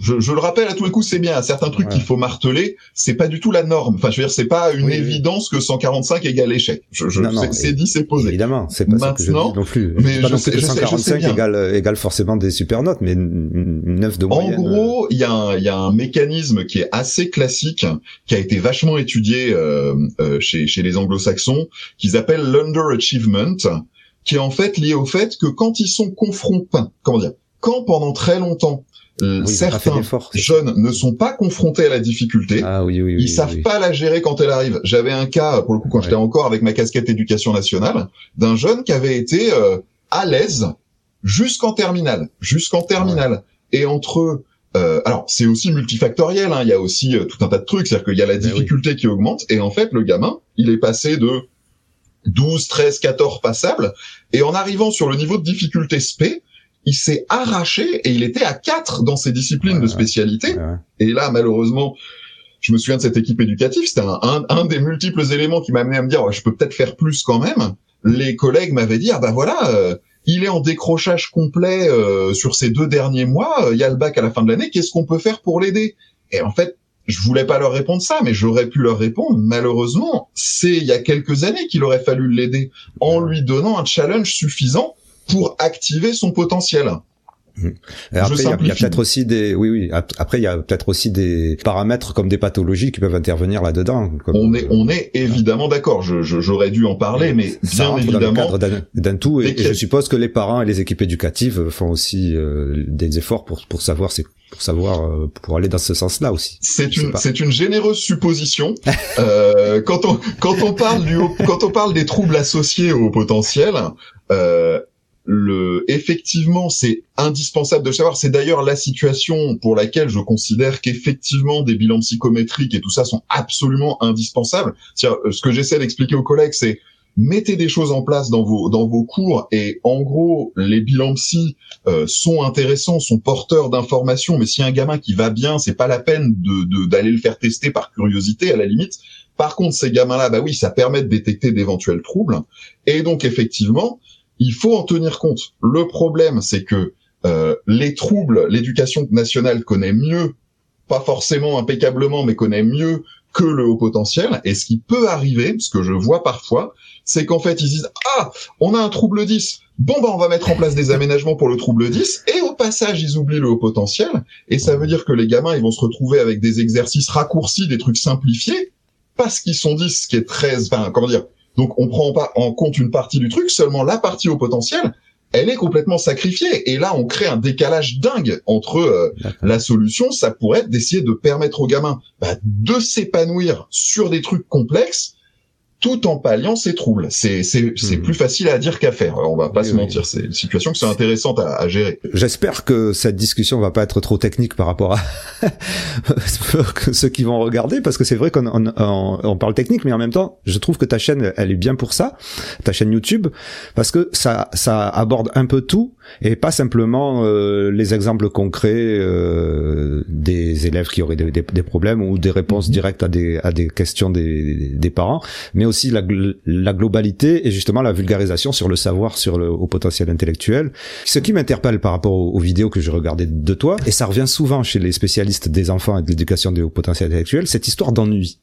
je, le rappelle à tous les coups, c'est bien. Certains trucs qu'il faut marteler, c'est pas du tout la norme. Enfin, je veux dire, c'est pas une évidence que 145 égale échec. Je, je c'est dit, c'est posé. Évidemment, c'est pas ça que je dis non plus. Mais pas non plus que 145 égale, égale forcément des super notes, mais 9 de moyenne. En gros, il y a un, y a un mécanisme qui est assez classique, qui a été vachement étudié euh, euh, chez, chez les Anglo-Saxons, qu'ils appellent l'underachievement, qui est en fait lié au fait que quand ils sont confrontés, comment dire quand pendant très longtemps euh, certains jeunes ne sont pas confrontés à la difficulté. Ah, oui, oui, ils savent pas la gérer quand elle arrive. J'avais un cas, pour le coup, quand j'étais encore avec ma casquette éducation nationale, d'un jeune qui avait été euh, à l'aise jusqu'en terminale, jusqu'en terminale. Et entre euh, alors c'est aussi multifactoriel, hein, il y a aussi euh, tout un tas de trucs, c'est-à-dire qu'il y a la ben difficulté qui augmente, et en fait le gamin, il est passé de 12, 13, 14 passables, et en arrivant sur le niveau de difficulté SP, il s'est arraché et il était à 4 dans ses disciplines de spécialité. Et là, malheureusement, je me souviens de cette équipe éducative, c'était un, un, des multiples éléments qui m'a amené à me dire, je peux peut-être faire plus quand même. Les collègues m'avaient dit, ah bah voilà, euh, il est en décrochage complet euh, sur ces deux derniers mois, euh, il y a le bac à la fin de l'année, qu'est-ce qu'on peut faire pour l'aider? Et en fait, je voulais pas leur répondre ça, mais j'aurais pu leur répondre. Malheureusement, c'est il y a quelques années qu'il aurait fallu l'aider en lui donnant un challenge suffisant pour activer son potentiel. Mmh. après, il y a, peut-être aussi des, oui, oui. Après, il y a peut-être aussi des paramètres comme des pathologies qui peuvent intervenir là-dedans. On est, on est évidemment d'accord. Je, j'aurais dû en parler, mais bien évidemment. Dans le cadre d'un tout, et, je suppose que les parents et les équipes éducatives font aussi euh, des efforts pour pour savoir c'est pour savoir euh, pour aller dans ce sens-là aussi. C'est une c'est une généreuse supposition. euh, quand on quand on parle du quand on parle des troubles associés au potentiel. Euh, le, effectivement, c'est indispensable de savoir. C'est d'ailleurs la situation pour laquelle je considère qu'effectivement des bilans psychométriques et tout ça sont absolument indispensables. Euh, ce que j'essaie d'expliquer aux collègues, c'est mettez des choses en place dans vos dans vos cours et en gros les bilans psy euh, sont intéressants, sont porteurs d'informations. Mais si un gamin qui va bien, c'est pas la peine de d'aller le faire tester par curiosité à la limite. Par contre, ces gamins-là, bah oui, ça permet de détecter d'éventuels troubles. Et donc effectivement, il faut en tenir compte. Le problème, c'est que euh, les troubles, l'éducation nationale connaît mieux, pas forcément impeccablement, mais connaît mieux que le haut potentiel. Et ce qui peut arriver, ce que je vois parfois, c'est qu'en fait, ils disent ah, on a un trouble 10. Bon bah on va mettre en place des aménagements pour le trouble 10 et au passage ils oublient le haut potentiel et ça veut dire que les gamins ils vont se retrouver avec des exercices raccourcis, des trucs simplifiés parce qu'ils sont 10, ce qui est très enfin comment dire, donc on prend pas en compte une partie du truc, seulement la partie au potentiel, elle est complètement sacrifiée. Et là, on crée un décalage dingue entre euh, la solution, ça pourrait être d'essayer de permettre aux gamins bah, de s'épanouir sur des trucs complexes tout en palliant ses troubles. C'est c'est c'est hmm. plus facile à dire qu'à faire. On va pas se mentir. C'est une situation qui c'est intéressante à, à gérer. J'espère que cette discussion va pas être trop technique par rapport à ceux qui vont regarder, parce que c'est vrai qu'on on, on, parle technique, mais en même temps, je trouve que ta chaîne, elle est bien pour ça, ta chaîne YouTube, parce que ça ça aborde un peu tout et pas simplement euh, les exemples concrets euh, des élèves qui auraient des, des, des, problèmes ou des réponses mhm. directes à des à des questions des des parents, mais aussi la, la, globalité et justement la vulgarisation sur le savoir, sur le au potentiel intellectuel. Ce qui m'interpelle par rapport aux, vidéos que je regardais de toi, et ça revient souvent chez les spécialistes des enfants et de l'éducation des hauts potentiels intellectuels, cette histoire d'ennui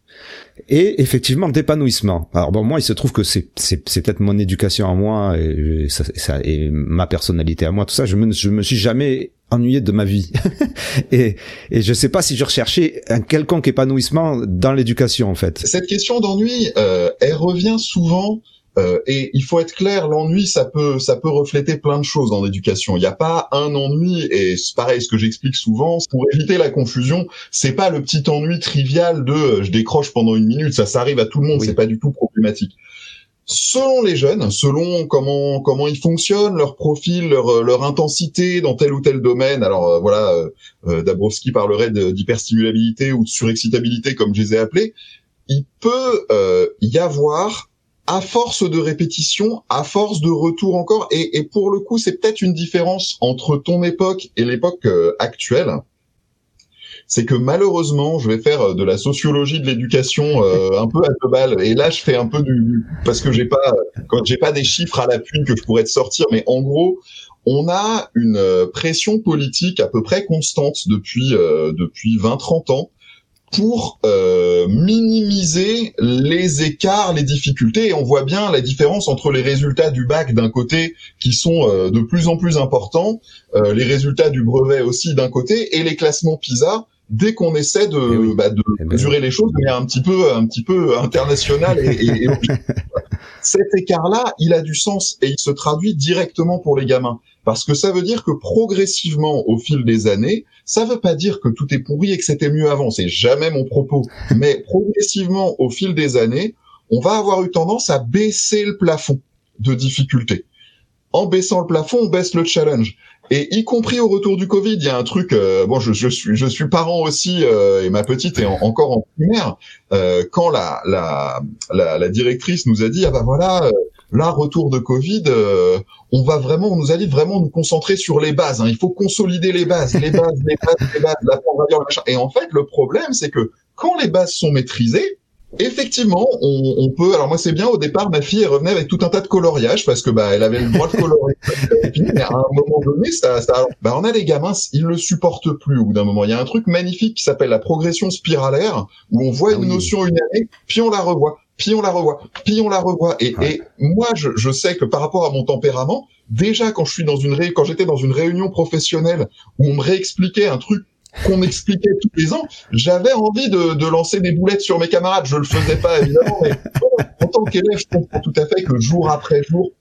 et effectivement d'épanouissement. Alors bon, moi, il se trouve que c'est c'est peut-être mon éducation à moi et, ça, et ma personnalité à moi, tout ça. Je me je me suis jamais ennuyé de ma vie et et je sais pas si je recherchais un quelconque épanouissement dans l'éducation en fait. Cette question d'ennui, euh, elle revient souvent Euh, et il faut être clair, l'ennui, ça peut, ça peut refléter plein de choses dans l'éducation. Il n'y a pas un ennui, et c'est pareil, ce que j'explique souvent, pour éviter la confusion, c'est pas le petit ennui trivial de euh, je décroche pendant une minute, ça, ça arrive à tout le monde, c'est pas du tout problématique. Selon les jeunes, selon comment comment ils fonctionnent, leur profil, leur, leur intensité dans tel ou tel domaine. Alors euh, voilà, euh, Dabrowski parlerait d'hyperstimulabilité ou de surexcitabilité comme je les ai appelés. Il peut y avoir à force de répétition, à force de retour encore, et, et pour le coup, c'est peut-être une différence entre ton époque et l'époque euh, actuelle. C'est que malheureusement, je vais faire euh, de la sociologie de l'éducation euh, un peu à deux balles, et là, je fais un peu du parce que j'ai pas j'ai pas des chiffres à l'appui que je pourrais te sortir, mais en gros, on a une pression politique à peu près constante depuis depuis 20-30 ans pour euh, minimiser les écarts, les difficultés. Et on voit bien la différence entre les résultats du bac d'un côté qui sont euh, de plus en plus importants, euh, les résultats du brevet aussi d'un côté, et les classements PISA dès qu'on essaie de, eh bah, de eh ben mesurer les choses mais un petit peu un petit peu international et, et, cet écart-là, il a du sens et il se traduit directement pour les gamins parce que ça veut dire que progressivement au fil des années, ça veut pas dire que tout est pourri et que c'était mieux avant, c'est jamais mon propos, mais progressivement au fil des années, on va avoir eu tendance à baisser le plafond de difficulté en baissant le plafond, on baisse le challenge. Et y compris au retour du Covid, il y a un truc. Euh, bon, je, je, suis je suis parent aussi euh, et ma petite est encore en primaire. Euh, quand la, la, la la directrice nous a dit ah bah voilà euh, là retour de Covid, on va vraiment on nous a dit vraiment nous concentrer sur les bases. Hein. Il faut consolider les bases, les bases, les bases, les bases. La, Et en fait le problème c'est que quand les bases sont maîtrisées, Effectivement, on, on, peut. Alors moi, c'est bien. Au départ, ma fille elle revenait avec tout un tas de coloriage parce que bah elle avait le droit de colorer. mais à un moment donné, ça, ça, bah on a les gamins, ils le supportent plus. Au bout d'un moment, il y a un truc magnifique qui s'appelle la progression spiralaire où on voit ah une notion une année, puis on la revoit, puis on la revoit, puis on la revoit. Et, et moi, je, je, sais que par rapport à mon tempérament, déjà quand je suis dans une ré... quand j'étais dans une réunion professionnelle où on me réexpliquait un truc qu'on m'expliquait tous les ans, j'avais envie de, de, lancer des boulettes sur mes camarades. Je le faisais pas évidemment, mais en tant qu'élève, je comprends tout à fait que jour après jour,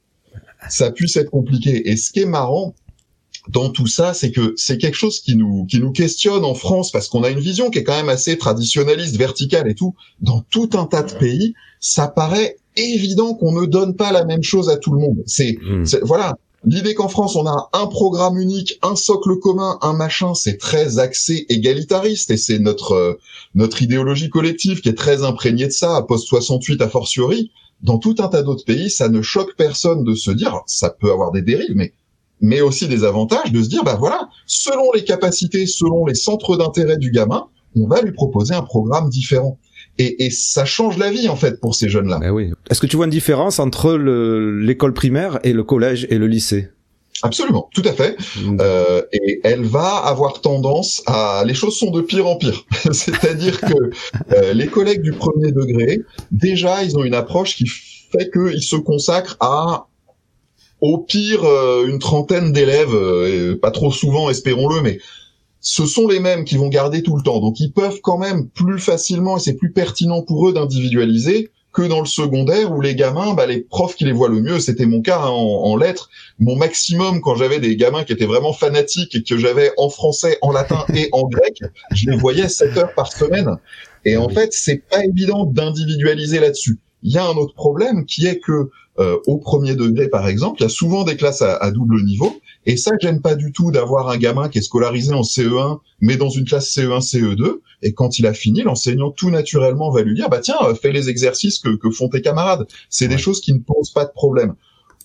ça puisse être compliqué. Et ce qui est marrant dans tout ça, c'est que c'est quelque chose qui nous qui nous questionne en France parce qu'on a une vision qui est quand même assez traditionnaliste, verticale et tout. Dans tout un tas de pays, ça paraît évident qu'on ne donne pas la même chose à tout le monde. C'est hmm. voilà, L'idée qu'en France, on a un programme unique, un socle commun, un machin, c'est très axé égalitariste et c'est notre euh, notre idéologie collective qui est très imprégnée de ça, à post 68 a fortiori. Dans tout un tas d'autres pays, ça ne choque personne de se dire, ça peut avoir des dérives, mais mais aussi des avantages de se dire, bah voilà, selon les capacités, selon les centres d'intérêt du gamin, on va lui proposer un programme différent. Et, et, ça change la vie en fait pour ces jeunes-là. Ben oui. Est-ce que tu vois une différence entre l'école primaire et le collège et le lycée? Absolument, tout à fait. Mm. Euh, et elle va avoir tendance à... Les choses sont de pire en pire. C'est-à-dire que euh, les collègues du premier degré, déjà, ils ont une approche qui fait qu'ils se consacrent à au pire euh, une trentaine d'élèves, euh, pas trop souvent, espérons-le, mais ce sont les mêmes qui vont garder tout le temps. Donc ils peuvent quand même plus facilement, et c'est plus pertinent pour eux d'individualiser que dans le secondaire où les gamins, bah, les profs qui les voient le mieux, c'était mon cas hein, en, lettres, mon maximum quand j'avais des gamins qui étaient vraiment fanatiques et que j'avais en français, en latin et en grec, je les voyais 7 heures par semaine. Et en fait, c'est pas évident d'individualiser là-dessus. Il y a un autre problème qui est que euh, au premier degré, par exemple, il y a souvent des classes à, à double niveau et ça gêne pas du tout d'avoir un gamin qui est scolarisé en CE1, mais dans une classe CE1, CE2. Et quand il a fini, l'enseignant tout naturellement va lui dire, bah tiens, fais les exercices que, que font tes camarades. C'est des choses qui ne posent pas de problème.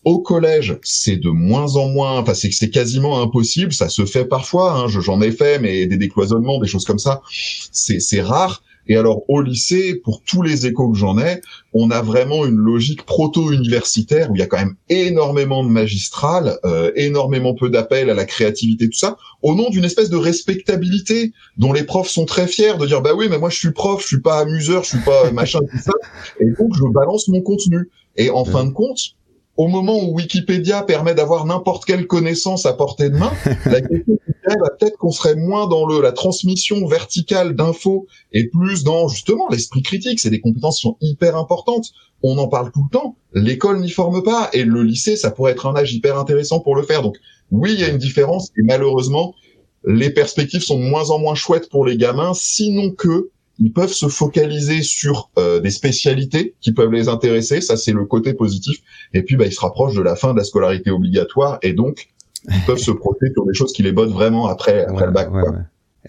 Au collège, c'est de moins en moins, enfin c'est c'est quasiment impossible. Ça se fait parfois, hein, j'en ai fait, mais des décloisonnements, des choses comme ça, c'est c'est rare. Et alors au lycée, pour tous les échos que j'en ai, on a vraiment une logique proto-universitaire où il y a quand même énormément de magistrales, euh, énormément peu d'appels à la créativité, tout ça, au nom d'une espèce de respectabilité dont les profs sont très fiers de dire bah oui mais moi je suis prof, je suis pas amuseur, je suis pas machin tout ça, et donc je balance mon contenu. Et en fin de compte, au moment où Wikipédia permet d'avoir n'importe quelle connaissance à portée de main, la question peut-être qu'on serait moins dans le la transmission verticale d'infos et plus dans justement l'esprit critique. C'est des compétences qui sont hyper importantes. On en parle tout le temps. L'école n'y forme pas et le lycée, ça pourrait être un âge hyper intéressant pour le faire. Donc oui, il y a une différence et malheureusement, les perspectives sont de moins en moins chouettes pour les gamins, sinon que ils peuvent se focaliser sur euh, des spécialités qui peuvent les intéresser, ça c'est le côté positif. Et puis bah, ils se rapprochent de la fin de la scolarité obligatoire et donc ils peuvent se projeter sur des choses qui les bottent vraiment après, après le bac.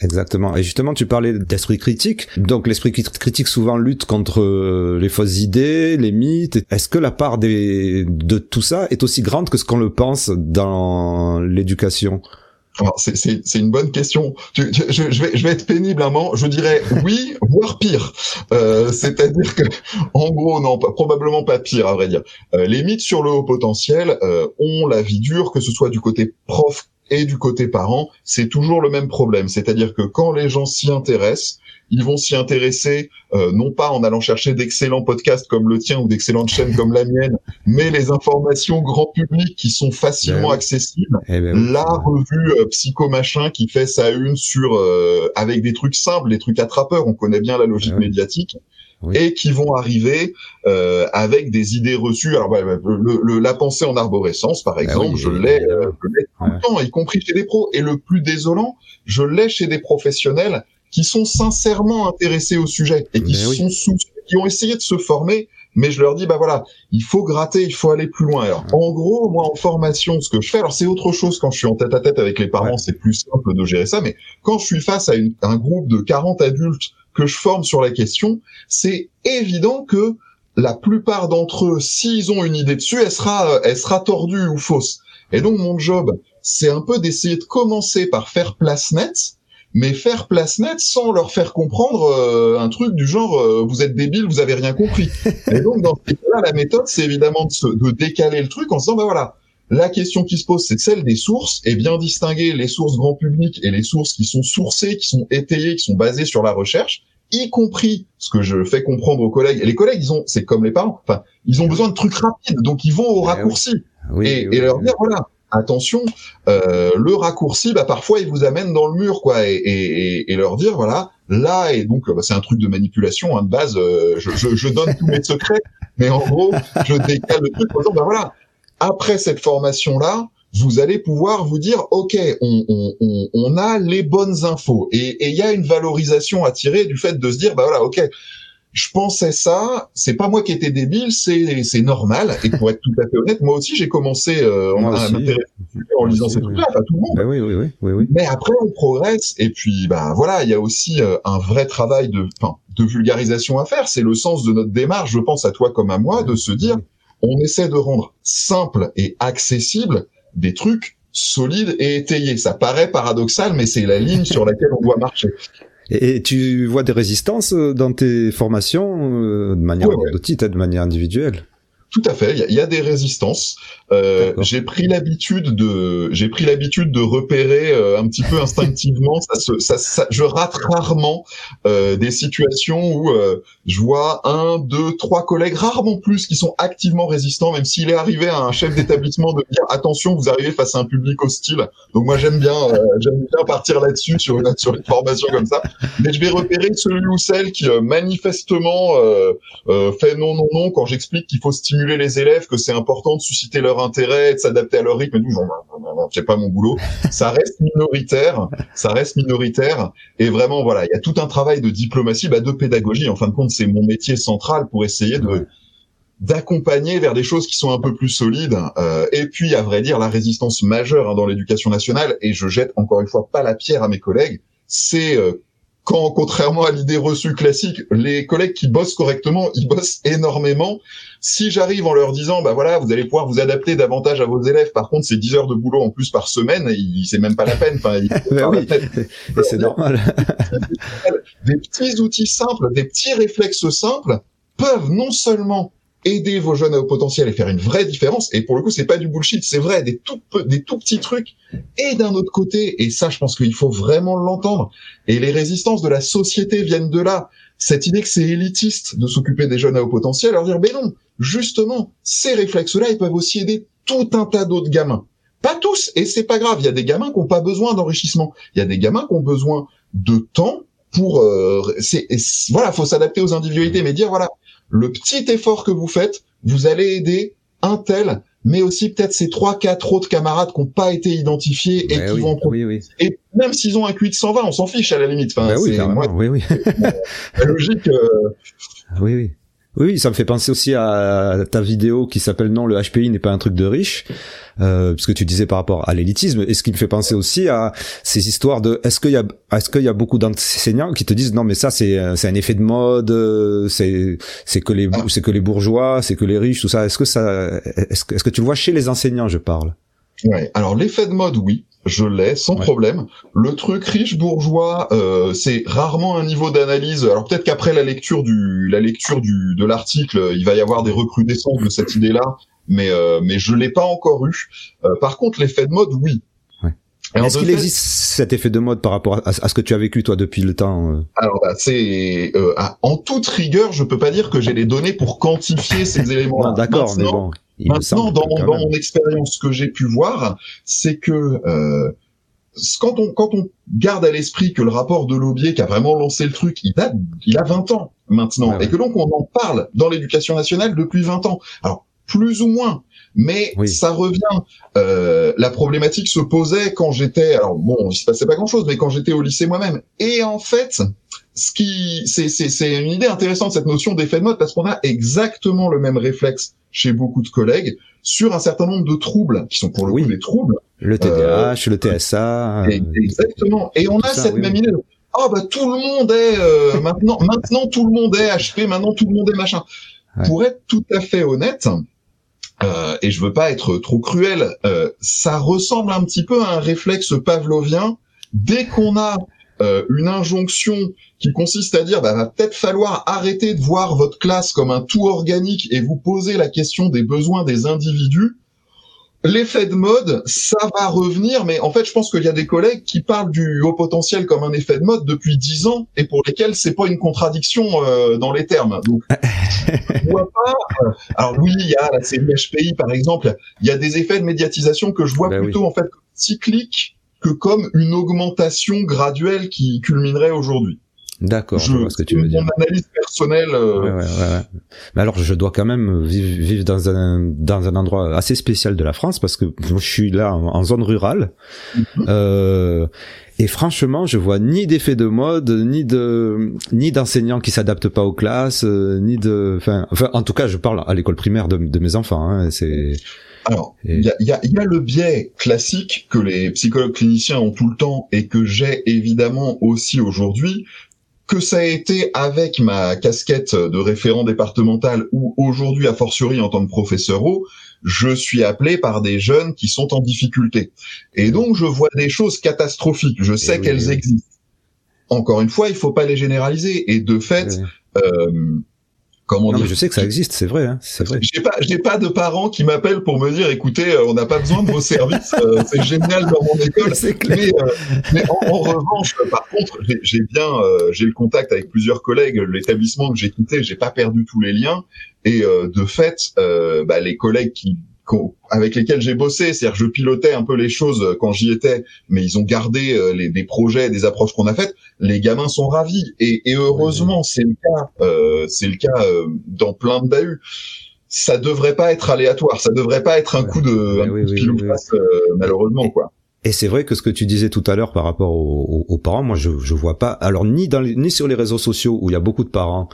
Exactement. Et justement, tu parlais d'esprit critique. Donc, l'esprit critique souvent lutte contre euh, les fausses idées, les mythes. Est-ce que la part des, de tout ça est aussi grande que ce qu'on le pense dans l'éducation? C'est une bonne question. Je, vais, je vais être pénible un moment. Je dirais oui, voire pire. Euh, C'est-à-dire que, en gros, non, probablement pas pire, à vrai dire. Euh, les mythes sur le haut potentiel euh, ont la vie dure, que ce soit du côté prof et du côté parent. C'est toujours le même problème. C'est-à-dire que quand les gens s'y intéressent, ils vont s'y intéresser euh, non pas en allant chercher d'excellents podcasts comme le tien ou d'excellentes chaînes comme la mienne, mais les informations grand public qui sont facilement ben accessibles. Eh ben la revue euh, Psycho Machin qui fait sa une sur euh, avec des trucs simples, des trucs attrapeurs. On connaît bien la logique ben médiatique. et qui vont arriver euh, avec des idées reçues. Alors, le, la pensée en arborescence, par exemple, je l'ai tout le temps, y compris chez des pros. Et le plus désolant, je l'ai chez des professionnels qui sont sincèrement intéressés au sujet et qui sont qui ont essayé de se former, mais je leur dis bah voilà, il faut gratter, il faut aller plus loin. Alors en gros, moi en formation, ce que je fais, alors c'est autre chose quand je suis en tête à tête avec les parents, c'est plus simple de gérer ça, mais quand je suis face à un groupe de 40 adultes que je forme sur la question, c'est évident que la plupart d'entre eux, s'ils ont une idée dessus, elle sera, elle sera tordue ou fausse. Et donc mon job, c'est un peu d'essayer de commencer par faire place nette mais faire place nette sans leur faire comprendre euh, un truc du genre euh, vous êtes débile, vous avez rien compris. Et donc dans ce cas-là, la méthode c'est évidemment de, de, décaler le truc en se disant bah voilà, la question qui se pose c'est celle des sources et bien distinguer les sources grand public et les sources qui sont sourcées, qui sont étayées, qui sont basées sur la recherche y compris ce que je fais comprendre aux collègues. Et les collègues, ils ont, c'est comme les parents, enfin, ils ont besoin de trucs rapides, donc ils vont au raccourci. et, et, leur dire, voilà, attention, euh, le raccourci, bah, parfois, il vous amène dans le mur, quoi, et, et, et leur dire, voilà, là, et donc, bah, c'est un truc de manipulation, hein, de base, euh, je, je, je, donne tous mes secrets, mais en gros, je décale le truc en disant, bah voilà, après cette formation-là, vous allez pouvoir vous dire, OK, on, on, on, a les bonnes infos. Et il y a une valorisation à tirer du fait de se dire, bah voilà, OK, je pensais ça, c'est pas moi qui étais débile, c'est c'est normal. Et pour être tout à fait honnête, moi aussi j'ai commencé euh, à m'intéresser en lisant ces trucs-là, enfin tout le monde. Ben oui, oui, oui, oui, Mais après on progresse et puis bah voilà, il y a aussi euh, un vrai travail de enfin, de vulgarisation à faire. C'est le sens de notre démarche, je pense à toi comme à moi, de se dire on essaie de rendre simple et accessible des trucs solides et étayés. Ça paraît paradoxal, mais c'est la ligne sur laquelle on doit marcher. Et, tu vois des résistances euh, dans tes formations euh, de manière anecdotique, de manière individuelle? Tout à fait. Il y, a des résistances. Euh, j'ai pris l'habitude de, j'ai pris l'habitude de repérer euh, un petit peu instinctivement. ça, se, ça, ça, je rate rarement euh, des situations où euh, je vois un, deux, trois collègues, rarement plus, qui sont activement résistants, même s'il est arrivé à un chef d'établissement de dire attention, vous arrivez face à un public hostile. Donc moi j'aime bien, euh, j'aime bien partir là-dessus sur une sur une formation comme ça. Mais je vais repérer celui ou celle qui manifestement fait non non non quand j'explique qu'il faut stimuler les élèves, que c'est important de susciter leur intérêt, de s'adapter à leur rythme et tout. Non, non, non, c'est pas mon boulot. Ça reste minoritaire, ça reste minoritaire. Et vraiment, voilà, il y a tout un travail de diplomatie, bah, de pédagogie. En fin de compte, c'est mon métier central pour essayer de d'accompagner vers des choses qui sont un peu plus solides. Euh, et puis, à vrai dire, la résistance majeure hein, dans l'éducation nationale, et je jette encore une fois pas la pierre à mes collègues, c'est euh, quand, contrairement à l'idée reçue classique, les collègues qui bossent correctement, ils bossent énormément. Si j'arrive en leur disant, bah voilà, vous allez pouvoir vous adapter davantage à vos élèves, par contre, c'est 10 heures de boulot en plus par semaine, c'est même pas la peine. Enfin, ben oui, c'est normal. des petits outils simples, des petits réflexes simples peuvent non seulement aider vos jeunes à haut potentiel et faire une vraie différence. Et pour le coup, c'est pas du bullshit, c'est vrai, des tout, petits trucs. Et d'un autre côté, et ça, je pense qu'il faut vraiment l'entendre. Et les résistances de la société viennent de là. Cette idée que c'est élitiste de s'occuper des jeunes à haut potentiel, leur dire, mais non, justement, ces réflexes-là, ils peuvent aussi aider tout un tas d'autres gamins. Pas tous, et c'est pas grave. Il y a des gamins qui n'ont pas besoin d'enrichissement. Il y a des gamins qui ont besoin de temps pour. Euh, c'est, voilà, faut s'adapter aux individualités, mais dire voilà, le petit effort que vous faites, vous allez aider un tel, mais aussi peut-être ces trois, quatre autres camarades qui n'ont pas été identifiés et qui vont. Oui, oui. Et même s'ils ont un QI de 120, on s'en fiche à la limite. Enfin, oui, oui, oui. la logique. Euh... Oui, oui. Oui, ça me fait penser aussi à ta vidéo qui s'appelle non, le HPI n'est pas un truc de riche, euh, parce que tu disais par rapport à l'élitisme, et ce qui me fait penser aussi à ces histoires de est-ce qu'il y a est-ce qu'il y a beaucoup d'enseignants qui te disent non mais ça c'est c'est un effet de mode, c'est c'est que les c'est que les bourgeois, c'est que les riches, tout ça. Est-ce que ça est-ce que est-ce que tu le vois chez les enseignants, je parle? Ouais. Alors l'effet de mode, oui je l'ai sans problème. Le truc riche bourgeois, euh, c'est rarement un niveau d'analyse. Alors peut-être qu'après la lecture du la lecture du de l'article, il va y avoir des recrudescences de cette idée-là, mais euh, mais je l'ai pas encore eu. Euh, par contre, l'effet de mode, oui. Est-ce qu'il existe cet effet de mode par rapport à, ce que tu as vécu toi depuis le temps euh Alors bah, c'est euh, en toute rigueur, je peux pas dire que j'ai les données pour quantifier ces éléments. D'accord, mais bon. Maintenant, dans, mon, mon expérience, ce que j'ai pu voir, c'est que euh, quand on quand on garde à l'esprit que le rapport de Laubier qui a vraiment lancé le truc, il date, il a 20 ans maintenant, et que donc on en parle dans l'éducation nationale depuis 20 ans. Alors plus ou moins, mais ça revient. Euh, la problématique se posait quand j'étais, alors bon, il se passait pas grand chose, mais quand j'étais au lycée moi-même. Et en fait, ce qui, c'est c'est une idée intéressante cette notion d'effet de mode parce qu'on a exactement le même réflexe chez beaucoup de collègues sur un certain nombre de troubles qui sont pour le coup des troubles. Le TDAH, le TSA. Euh, exactement. Et on a cette même idée. oh bah tout le monde est euh, maintenant, maintenant tout le monde est HP, maintenant tout le monde est machin. Pour être tout à fait honnête, euh, et je veux pas être trop cruel, euh, ça ressemble un petit peu à un réflexe pavlovien. Dès qu'on a euh, une injonction qui consiste à dire, bah, va peut-être falloir arrêter de voir votre classe comme un tout organique et vous poser la question des besoins des individus. L'effet de mode, ça va revenir, mais en fait, je pense qu'il y a des collègues qui parlent du haut potentiel comme un effet de mode depuis dix ans et pour lesquels c'est pas une contradiction euh, dans les termes. Donc, je vois pas. Euh, alors oui, il y a la série HPI par exemple. Il y a des effets de médiatisation que je vois ben plutôt en fait cycliques que comme une augmentation graduelle qui culminerait aujourd'hui. D'accord, je, vois ce que tu veux dire. Mon analyse personnelle. Euh... Ouais, ouais, ouais. Mais alors, je dois quand même vivre, vivre dans un dans un endroit assez spécial de la France parce que je suis là en, zone rurale. Mm-hmm. euh, et franchement, je vois ni d'effet de mode, ni de ni d'enseignants qui s'adaptent pas aux classes, euh, ni de, enfin, enfin, en tout cas, je parle à l'école primaire de, de mes enfants. Hein, c'est alors, il y a, y, a, y a, le biais classique que les psychologues cliniciens ont tout le temps et que j'ai évidemment aussi aujourd'hui, que ça a été avec ma casquette de référent départemental ou aujourd'hui a fortiori en tant que professeur haut, je suis appelé par des jeunes qui sont en difficulté. Et donc je vois des choses catastrophiques, je sais eh qu'elles existent. Encore une fois, il faut pas les généraliser. Et de fait, euh, non, mais je sais que ça existe, c'est vrai, hein, c'est vrai. J'ai pas, j'ai pas de parents qui m'appellent pour me dire, écoutez, euh, on n'a pas besoin de vos services, euh, c'est génial dans mon école. Mais, euh, mais en, revanche, par contre, j'ai bien, j'ai le contact avec plusieurs collègues. L'établissement que j'ai quitté, j'ai pas perdu tous les liens. Et de fait, bah, les collègues qui avec lesquels j'ai bossé, c'est-à-dire je pilotais un peu les choses euh, quand j'y étais, mais ils ont gardé euh, les, des projets, des approches qu'on a faites. Les gamins sont ravis et, et heureusement c'est le cas, euh, c'est le cas euh, dans plein de bahus. Ça devrait pas être aléatoire, ça devrait pas être un coup de, un coup de face, malheureusement quoi. Et c'est vrai que ce que tu disais tout à l'heure par rapport aux, aux, parents, moi je je vois pas. Alors ni dans ni sur les réseaux sociaux où il y a beaucoup de parents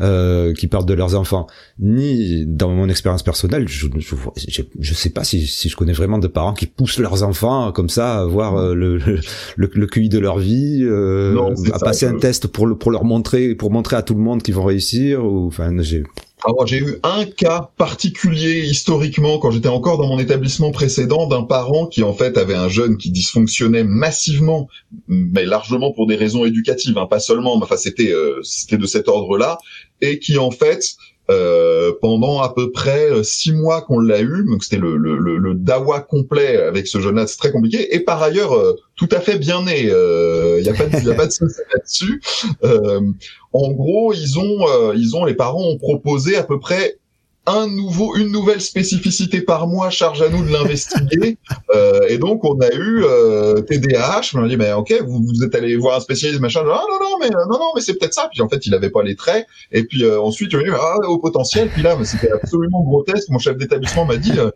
euh, qui parlent de leurs enfants, ni dans mon expérience personnelle, je, je, je, sais pas si, si je connais vraiment de parents qui poussent leurs enfants comme ça à voir euh, le, le, le, QI de leur vie, euh, à passer un test pour le, pour leur montrer, pour montrer à tout le monde qu'ils vont réussir. Ou enfin, j'ai alors j'ai eu un cas particulier historiquement quand j'étais encore dans mon établissement précédent d'un parent qui en fait avait un jeune qui dysfonctionnait massivement, mais largement pour des raisons éducatives, hein, pas seulement, mais enfin c'était euh, c'était de cet ordre-là, et qui en fait euh, pendant à peu près euh, six mois qu'on l'a eu, donc c'était le, le, le, dawa complet avec ce jeune-là, c'est très compliqué. Et par ailleurs, euh, tout à fait bien né. Il n'y a pas de, y a pas de souci là-dessus. en gros, ils ont, ils ont, les parents ont proposé à peu près un nouveau, une nouvelle spécificité par mois, charge à nous de l'investiguer. euh, et donc on a eu euh, TDAH. On a dit mais ok, vous, vous êtes allé voir un spécialiste machin. Ah non non mais non non mais c'est peut-être ça. Puis en fait il avait pas les traits. Et puis euh, ensuite il a dit ah au potentiel. Puis là c'était absolument grotesque. Mon chef d'établissement m'a dit euh,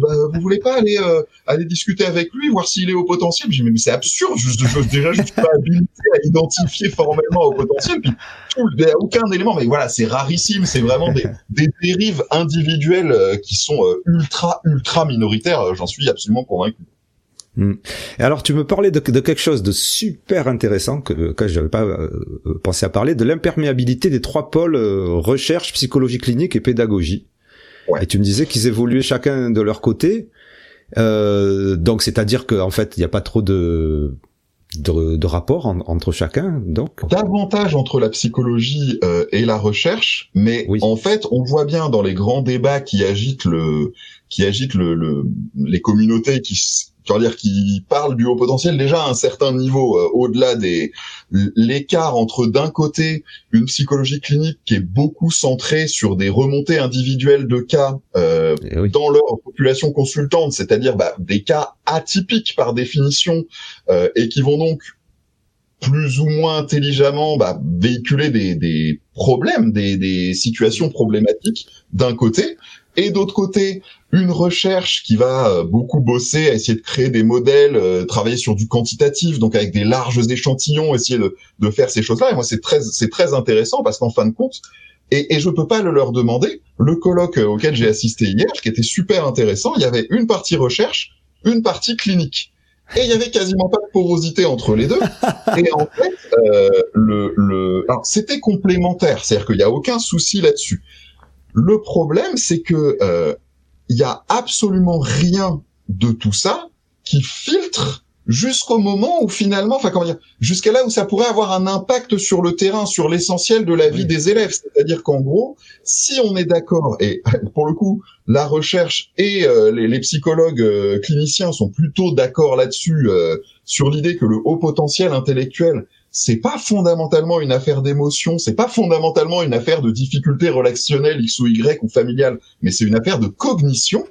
bah, vous voulez pas aller euh, aller discuter avec lui, voir s'il est au potentiel? J'ai dit mais c'est absurde, je, je, déjà je suis pas habilité à identifier formellement au potentiel, puis tout, il n'y a aucun élément, mais voilà, c'est rarissime, c'est vraiment des, des dérives individuelles euh, qui sont euh, ultra ultra minoritaires, euh, j'en suis absolument convaincu. Hmm. Et alors, tu me parlais de, de, quelque chose de super intéressant que, que je n'avais pas euh, pensé à parler, de l'imperméabilité des trois pôles euh, recherche, psychologie clinique et pédagogie. Ouais. Et tu me disais qu'ils évoluaient chacun de leur côté. Euh, donc, c'est-à-dire qu'en fait, il n'y a pas trop de de, de rapport en, entre chacun, donc davantage entre la psychologie euh, et la recherche, mais oui. en fait, on voit bien dans les grands débats qui agitent le qui agitent le, le les communautés qui dire qui parle du haut potentiel déjà à un certain niveau euh, au-delà des l'écart entre d'un côté une psychologie clinique qui est beaucoup centrée sur des remontées individuelles de cas euh, oui. dans leur population consultante, c'est-à-dire bah, des cas atypiques par définition euh, et qui vont donc plus ou moins intelligemment bah, véhiculer des, des problèmes, des, des situations problématiques d'un côté, et d'autre côté une recherche qui va euh, beaucoup bosser à essayer de créer des modèles, euh, travailler sur du quantitatif, donc avec des larges échantillons, essayer de, de faire ces choses-là. Et moi, c'est très, c'est très intéressant parce qu'en fin de compte, et, et je peux pas le leur demander. Le colloque auquel j'ai assisté hier, qui était super intéressant, il y avait une partie recherche, une partie clinique. Et il y avait quasiment pas de porosité entre les deux. Et en fait, euh, le, le... c'était complémentaire, c'est-à-dire qu'il y a aucun souci là-dessus. Le problème, c'est que euh, il y a absolument rien de tout ça qui filtre jusqu'au moment où finalement, enfin comment dire, jusqu'à là où ça pourrait avoir un impact sur le terrain, sur l'essentiel de la vie oui. des élèves. C'est-à-dire qu'en gros, si on est d'accord, et pour le coup, la recherche et euh, les, les, psychologues euh, cliniciens sont plutôt d'accord là-dessus, euh, sur l'idée que le haut potentiel intellectuel c'est pas fondamentalement une affaire d'émotion, c'est pas fondamentalement une affaire de difficulté relationnelle X ou Y ou familiale, mais c'est une affaire de cognition.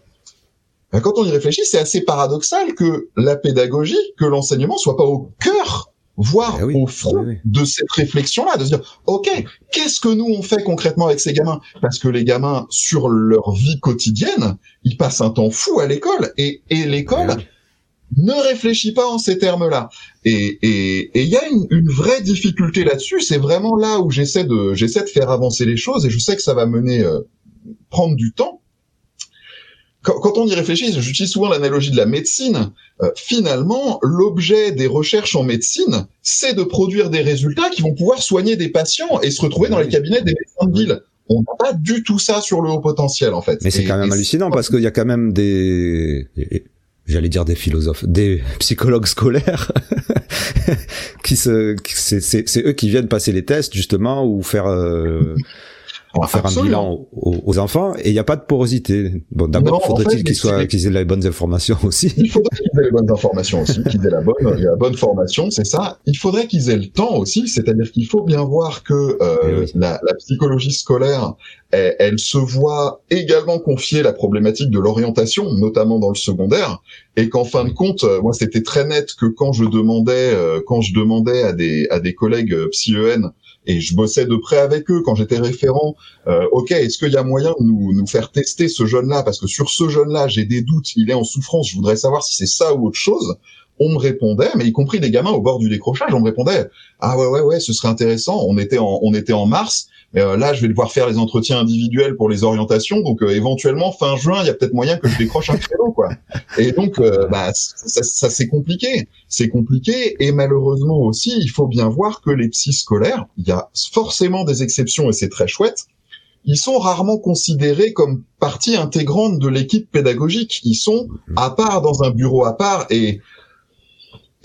Ben, quand on y réfléchit, c'est assez paradoxal que la pédagogie, que l'enseignement soit pas au cœur, voire eh oui, au oui, oui. de cette réflexion-là, de se dire, OK, qu'est-ce que nous on fait concrètement avec ces gamins? Parce que les gamins, sur leur vie quotidienne, ils passent un temps fou à l'école, et, et l'école, eh ne réfléchit pas en ces termes-là. Et il y a une, une, vraie difficulté là-dessus. C'est vraiment là où j'essaie de j'essaie de faire avancer les choses et je sais que ça va mener euh, prendre du temps. Quand, quand on y réfléchit, j'utilise souvent l'analogie de la médecine. Euh, finalement, l'objet des recherches en médecine, c'est de produire des résultats qui vont pouvoir soigner des patients et se retrouver dans les cabinets des médecins de ville on n'a pas du tout ça sur le haut potentiel en fait. Mais c'est quand même hallucinant parce qu'il y a quand même des j'allais dire des philosophes, des psychologues scolaires qui se, c'est, eux qui viennent passer les tests justement ou faire euh, faire Absolument. un bilan aux, aux enfants et il n'y a pas de porosité. Bon, d'abord, faudrait-il en fait, qu'ils soient, qu'ils aient les bonnes informations aussi. Il faudrait qu'ils aient les bonnes informations aussi, qu'ils aient la bonne, la bonne formation, c'est ça. Il faudrait qu'ils aient le temps aussi, c'est-à-dire qu'il faut bien voir que euh, eh oui. la, la, psychologie scolaire, elle, elle, se voit également confier la problématique de l'orientation, notamment dans le secondaire, et qu'en fin de compte, euh, moi, c'était très net que quand je demandais, euh, quand je demandais à des à des collègues euh, psy-EN et je bossais de près avec eux quand j'étais référent. Euh, ok, est-ce qu'il y a moyen de nous, nous faire tester ce jeune-là? Parce que sur ce jeune-là, j'ai des doutes, il est en souffrance, je voudrais savoir si c'est ça ou autre chose. On me répondait, mais y compris des gamins au bord du décrochage, on me répondait ah ouais ouais ouais, ce serait intéressant. On était en on était en mars, euh, là je vais devoir faire les entretiens individuels pour les orientations, donc euh, éventuellement fin juin, il y a peut-être moyen que je décroche un créneau quoi. Et donc euh, bah ça, ça c'est compliqué, c'est compliqué et malheureusement aussi il faut bien voir que les psys scolaires, il y a forcément des exceptions et c'est très chouette, ils sont rarement considérés comme partie intégrante de l'équipe pédagogique. Ils sont à part dans un bureau à part et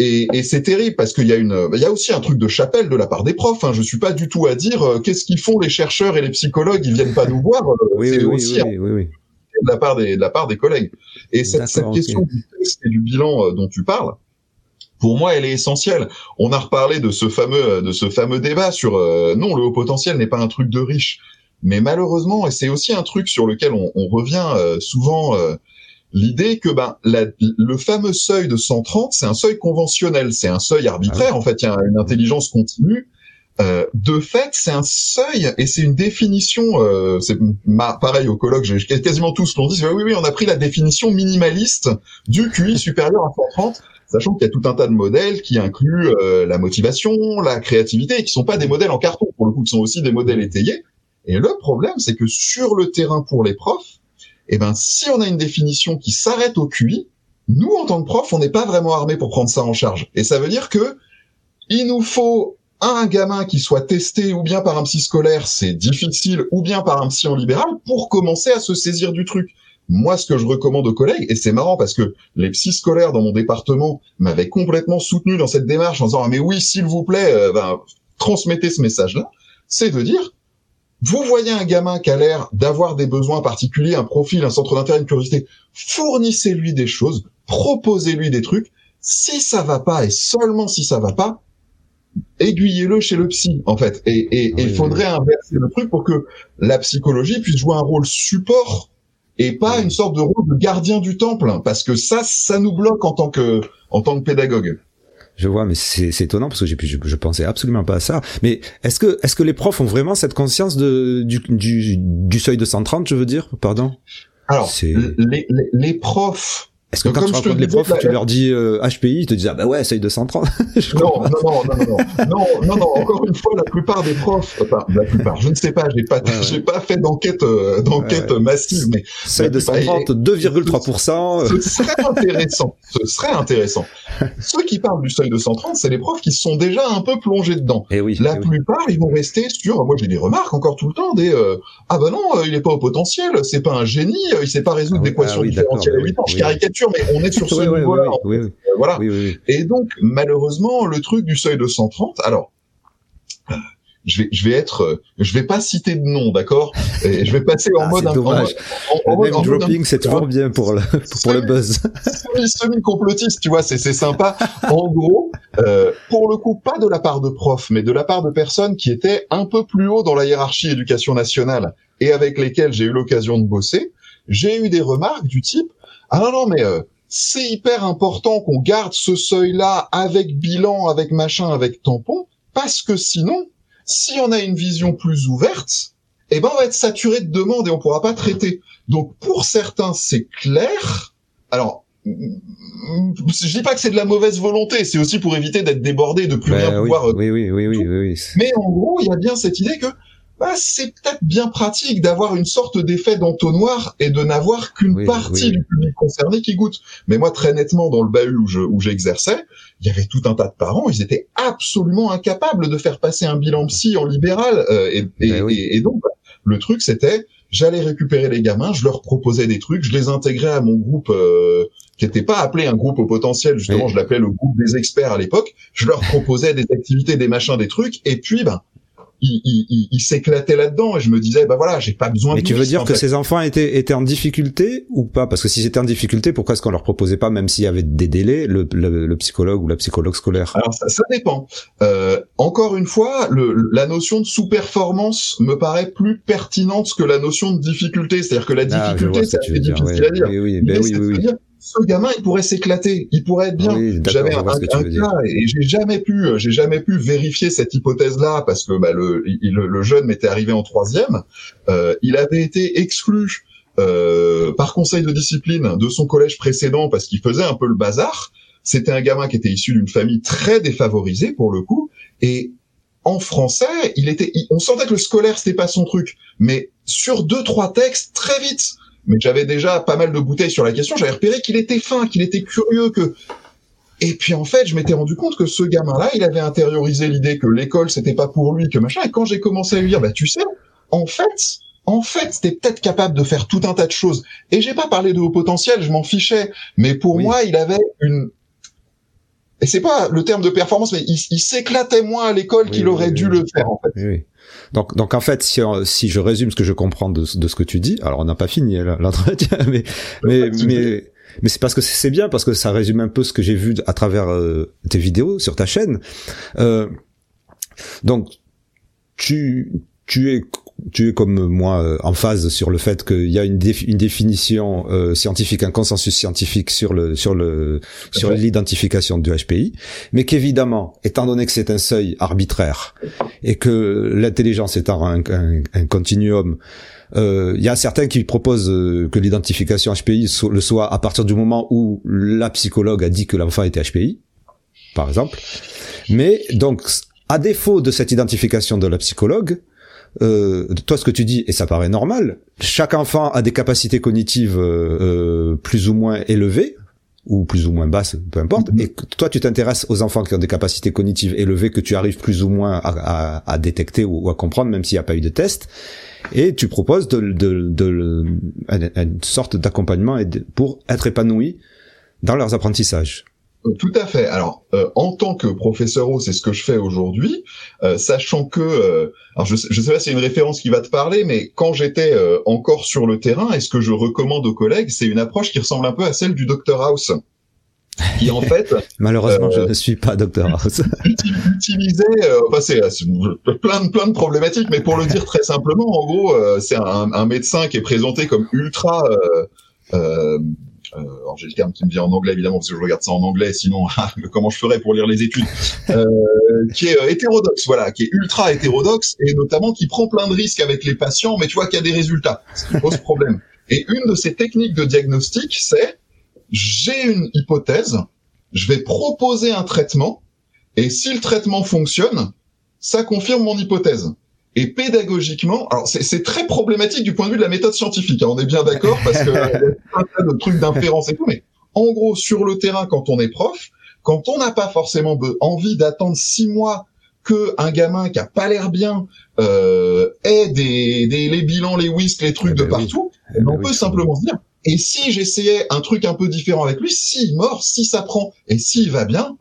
et, et c'est terrible parce qu'il y a une, il y a aussi un truc de chapelle de la part des profs. Hein. Je suis pas du tout à dire euh, qu'est-ce qu'ils font les chercheurs et les psychologues. Ils viennent pas nous voir. Euh, oui, c'est oui, aussi oui, oui, oui, de la part des, de la part des collègues. Et cette, cette question okay. du test et du bilan euh, dont tu parles, pour moi, elle est essentielle. On a reparlé de ce fameux, de ce fameux débat sur euh, non, le haut potentiel n'est pas un truc de riche. Mais malheureusement, et c'est aussi un truc sur lequel on, on revient euh, souvent, euh, l'idée que ben la, le fameux seuil de 130, c'est un seuil conventionnel, c'est un seuil arbitraire. En fait, il y a une intelligence continue. Euh, de fait, c'est un seuil et c'est une définition. Euh, c'est pareil au colloque, quasiment tous l'ont dit. Oui, oui, on a pris la définition minimaliste du QI supérieur à 130 sachant qu'il y a tout un tas de modèles qui incluent euh, la motivation, la créativité, et qui sont pas des modèles en carton, pour le coup, qui sont aussi des modèles étayés. Et le problème, c'est que sur le terrain pour les profs, eh ben, si on a une définition qui s'arrête au QI, nous, en tant que profs, on n'est pas vraiment armés pour prendre ça en charge. Et ça veut dire que il nous faut un gamin qui soit testé ou bien par un psy scolaire, c'est difficile, ou bien par un psy en libéral, pour commencer à se saisir du truc. Moi, ce que je recommande aux collègues, et c'est marrant parce que les psy scolaires dans mon département m'avaient complètement soutenu dans cette démarche en disant ah, mais oui, s'il vous plaît, euh, ben, transmettez ce message-là, c'est de dire vous voyez un gamin qui a l'air d'avoir des besoins particuliers, un profil, un centre d'intérêt, une curiosité, fournissez-lui des choses, proposez-lui des trucs. Si ça va pas, et seulement si ça va pas, aiguillez-le chez le psy, en fait. Et il faudrait inverser le truc pour que la psychologie puisse jouer un rôle support et pas une sorte de rôle de gardien du temple, hein, parce que ça, ça nous bloque en tant que, en tant que pédagogue. Je vois, mais c'est étonnant parce que j'ai je, je pensais absolument pas à ça. Mais est-ce que est-ce que les profs ont vraiment cette conscience de du, du, du seuil de 130, je veux dire, pardon? Alors, les, les, les profs est-ce que quand tu rencontres les profs, tu leur dis euh, HPI, ils te disent ah bah ouais, de 130 non, non, non, non, non, non, non, non, encore une fois, la plupart des profs, enfin la plupart, je ne sais pas, j'ai pas, j'ai pas fait d'enquête, euh, d'enquête massive, mais de 130, 2,3%. Ce serait intéressant, ce serait intéressant. Ceux qui parlent du seuil de 130, c'est les profs qui sont déjà un peu plongés dedans. Et eh oui, la eh plupart, ils vont rester sur, moi j'ai des remarques encore tout le temps, des euh, ah bah non, il est pas au potentiel, c'est pas un génie, il sait pas résoudre ah des équations ah différentielles à 8 ans, je caricature mais on est sur ce niveau-là. voilà. Et donc, malheureusement, le truc du seuil de 130, alors, je vais, je vais être, euh, je vais pas citer de nom, d'accord? Et je vais passer en ah, mode. Dommage. En, en, en dropping, c'est toujours bien pour le pour le buzz. Semi complotiste, tu vois, c'est c'est sympa. en gros, euh, pour le coup, pas de la part de profs, mais de la part de personnes qui étaient un peu plus haut dans la hiérarchie éducation nationale et avec lesquelles j'ai eu l'occasion de bosser, j'ai eu des remarques du type ah non, non, mais euh, c'est hyper important qu'on garde ce seuil-là avec bilan, avec machin, avec tampon, parce que sinon, si on a une vision plus ouverte, eh ben on va être saturé de demandes et on pourra pas traiter. Donc pour certains, c'est clair. Alors, je dis pas que c'est de la mauvaise volonté, c'est aussi pour éviter d'être débordé, de plus rien pouvoir. Euh, oui, oui, oui, oui, oui, Mais en gros, il y a bien cette idée que bah, c'est peut-être bien pratique d'avoir une sorte d'effet d'entonnoir et de n'avoir qu'une partie du public concerné qui goûte. Mais moi, très nettement, dans le bahut où j'exerçais, il y avait tout un tas de parents, ils étaient absolument incapables de faire passer un bilan psy en libéral. Euh, et, ben et, donc, le truc, c'était, j'allais récupérer les gamins, je leur proposais des trucs, je les intégrais à mon groupe euh, qui n'était pas appelé un groupe au potentiel, justement, je l'appelais le groupe des experts à l'époque. Je leur proposais des activités, des machins, des trucs, et puis, ben, il, il, il s'éclatait là-dedans et je me disais bah voilà j'ai pas besoin mais de tu veux dire que ces enfants étaient étaient en difficulté ou pas? Parce que si c'était en difficulté pourquoi est-ce qu'on leur proposait pas même s'il y avait des délais le, le, psychologue ou la psychologue scolaire? Alors ça, ça dépend. Euh, encore une fois le, la notion de sous-performance me paraît plus pertinente que la notion de difficulté. C'est-à-dire que la ah, difficulté c'est difficile à dire. oui oui, ben oui, oui, oui ce gamin, il pourrait s'éclater, il pourrait être bien. J'avais un, cas et j'ai jamais pu, j'ai jamais pu vérifier cette hypothèse-là parce que bah, le, le, jeune m'était arrivé en troisième. Euh, il avait été exclu euh, par conseil de discipline de son collège précédent parce qu'il faisait un peu le bazar. C'était un gamin qui était issu d'une famille très défavorisée pour le coup et en français, il était, on sentait que le scolaire c'était pas son truc, mais sur deux trois textes très vite mais j'avais déjà pas mal de bouteilles sur la question. J'avais repéré qu'il était fin, qu'il était curieux, que et puis en fait, je m'étais rendu compte que ce gamin-là, il avait intériorisé l'idée que l'école c'était pas pour lui, que machin. Et quand j'ai commencé à lui dire, bah tu sais, en fait, en fait, t'es peut-être capable de faire tout un tas de choses. Et j'ai pas parlé de haut potentiel, je m'en fichais. Mais pour moi, il avait une et c'est pas le terme de performance, mais il, s'éclatait moins à l'école qu'il aurait dû le faire en fait. Donc, donc en fait, si, si je résume ce que je comprends de, de ce que tu dis, alors on n'a pas fini l'entretien, mais mais mais mais c'est parce que c'est bien parce que ça résume un peu ce que j'ai vu à travers euh, tes vidéos sur ta chaîne. Euh, donc tu tu es tu es comme moi euh, en phase sur le fait qu'il y a une, une définition euh, scientifique, un consensus scientifique sur le sur le sur l'identification du HPI, mais qu'évidemment, étant donné que c'est un seuil arbitraire et que l'intelligence étant un, un, un continuum euh, il y a certains qui proposent que l'identification HPI le soit à partir du moment où la psychologue a dit que l'enfant était HPI, par exemple. Mais donc, à défaut de cette identification de la psychologue, euh, toi ce que tu dis et ça paraît normal, chaque enfant a des capacités cognitives euh, euh plus ou moins élevées ou plus ou moins basses, peu importe. Mm-hmm. Et toi tu t'intéresses aux enfants qui ont des capacités cognitives élevées que tu arrives plus ou moins à, à, à détecter ou, à comprendre même s'il n'y a pas eu de test. Et tu proposes de, de, de, une sorte d'accompagnement pour être épanoui dans leurs apprentissages. Tout à fait. Alors, euh, en tant que professeur c'est ce que je fais aujourd'hui, euh, sachant que, euh, alors je, je sais pas si c'est une référence qui va te parler, mais quand j'étais encore sur le terrain, et ce que je recommande aux collègues, c'est une approche qui ressemble un peu à celle du Dr House, qui en fait, malheureusement, je ne suis pas Dr House, utilisait, enfin c'est plein de plein de problématiques, mais pour le dire très simplement, en gros, c'est un, un, médecin qui est présenté comme ultra euh, alors j'ai le terme qui me vient en anglais évidemment parce que je regarde ça en anglais, sinon ah, comment je ferais pour lire les études euh, Qui est euh, hétérodoxe, voilà, qui est ultra hétérodoxe et notamment qui prend plein de risques avec les patients, mais tu vois qu'il y a des résultats, ce qui pose problème. Et une de ces techniques de diagnostic, c'est j'ai une hypothèse, je vais proposer un traitement, et si le traitement fonctionne, ça confirme mon hypothèse. Et pédagogiquement, alors c'est très problématique du point de vue de la méthode scientifique, hein, on est bien d'accord, parce que y a un tas de trucs d'inférence et tout, mais en gros, sur le terrain, quand on est prof, quand on n'a pas forcément envie d'attendre six mois que un gamin qui a pas l'air bien euh, ait des, des, les bilans, les whisks, les trucs eh de ben partout, eh ben on peut simplement se dire et si j'essayais un truc un peu différent avec lui, s'il mord, si ça prend et s'il va bien,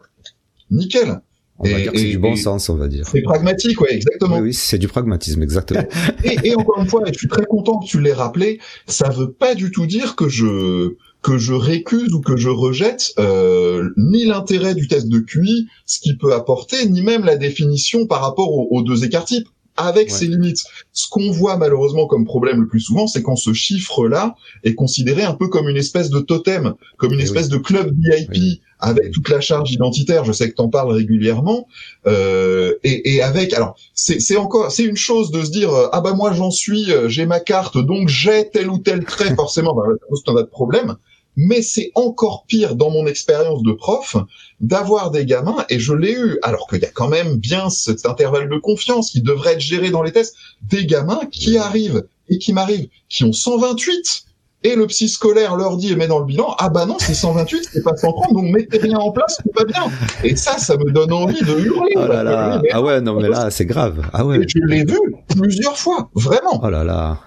nickel. On va dire que c'est du bon sens, on va dire. C'est pragmatique, ouais, exactement. Oui, c'est du pragmatisme, exactement. et, et, encore une fois, je suis très content que tu l'aies rappelé, ça veut pas du tout dire que je que je récuse ou que je rejette euh, ni l'intérêt du test de QI, ce qu'il peut apporter, ni même la définition par rapport aux, deux écarts types avec ses limites. Ce qu'on voit malheureusement comme problème le plus souvent, c'est quand ce chiffre-là est considéré un peu comme une espèce de totem, comme une eh espèce de club VIP avec toute la charge identitaire. Je sais que t'en parles régulièrement, euh, et, et, avec. Alors, c'est encore, c'est une chose de se dire euh, ah bah moi j'en suis, euh, j'ai ma carte, donc j'ai tel ou tel trait forcément. Bah, pose un de problème mais c'est encore pire dans mon expérience de prof d'avoir des gamins, et je l'ai eu, alors qu'il y a quand même bien cet intervalle de confiance qui devrait être géré dans les tests, des gamins qui arrivent et qui m'arrivent, qui ont 128, et le psy scolaire leur dit et met dans le bilan, ah bah non, c'est 128, c'est pas 130, donc mettez rien en place, c'est pas bien. Et ça, ça me donne envie de hurler. Oh là là. Ah ouais, non mais là, c'est grave. Ah ouais. Et je l'ai vu plusieurs fois, vraiment. Oh là là.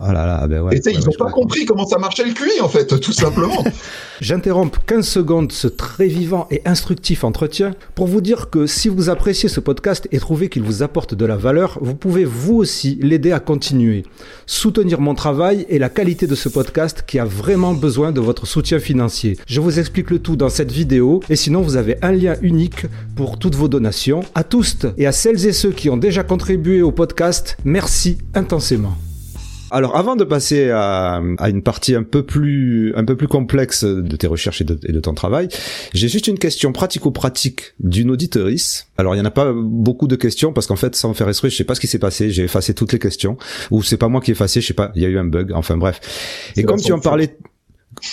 Oh là là, ben ouais. Et ils n'ont pas compris comment ça marchait le QI, en fait, tout simplement. J'interromps 15 secondes ce très vivant et instructif entretien pour vous dire que si vous appréciez ce podcast et trouvez qu'il vous apporte de la valeur, vous pouvez vous aussi l'aider à continuer. Soutenir mon travail et la qualité de ce podcast qui a vraiment besoin de votre soutien financier. Je vous explique le tout dans cette vidéo et sinon vous avez un lien unique pour toutes vos donations. À tous et à celles et ceux qui ont déjà contribué au podcast, merci intensément. Alors, avant de passer à, une partie un peu plus un peu plus complexe de tes recherches et de, ton travail, j'ai juste une question pratico-pratique d'une auditorice. Alors, il y en a pas beaucoup de questions parce qu'en fait, sans faire esprit, je sais pas ce qui s'est passé. J'ai effacé toutes les questions, ou c'est pas moi qui ai effacé, je sais pas. Il y a eu un bug. Enfin bref. Et comme tu en parlais.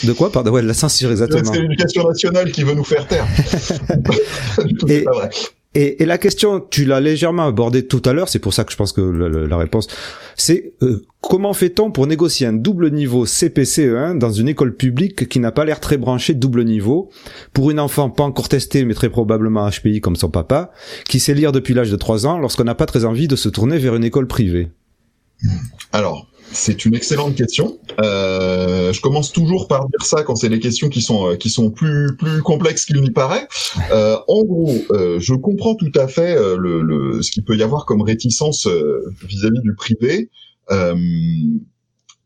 De quoi Pardon, ouais, de la censure, exactement. C'est l'éducation nationale qui veut nous faire taire. et, pas vrai. Et, la question, tu l'as légèrement abordée tout à l'heure, c'est pour ça que je pense que la, réponse, c'est euh, comment fait-on pour négocier un double niveau CPCE1 dans une école publique qui n'a pas l'air très branchée double niveau, pour une enfant pas encore testée mais très probablement HPI comme son papa, qui sait lire depuis l'âge de 3 ans lorsqu'on n'a pas très envie de se tourner vers une école privée? Alors, c'est une excellente question. Euh, je commence toujours par dire ça quand c'est des questions qui sont euh, qui sont plus plus complexes qu'il n'y paraît. Euh, en gros, euh, je comprends tout à fait euh, le, le, ce qu'il peut y avoir comme réticence vis-à-vis du privé.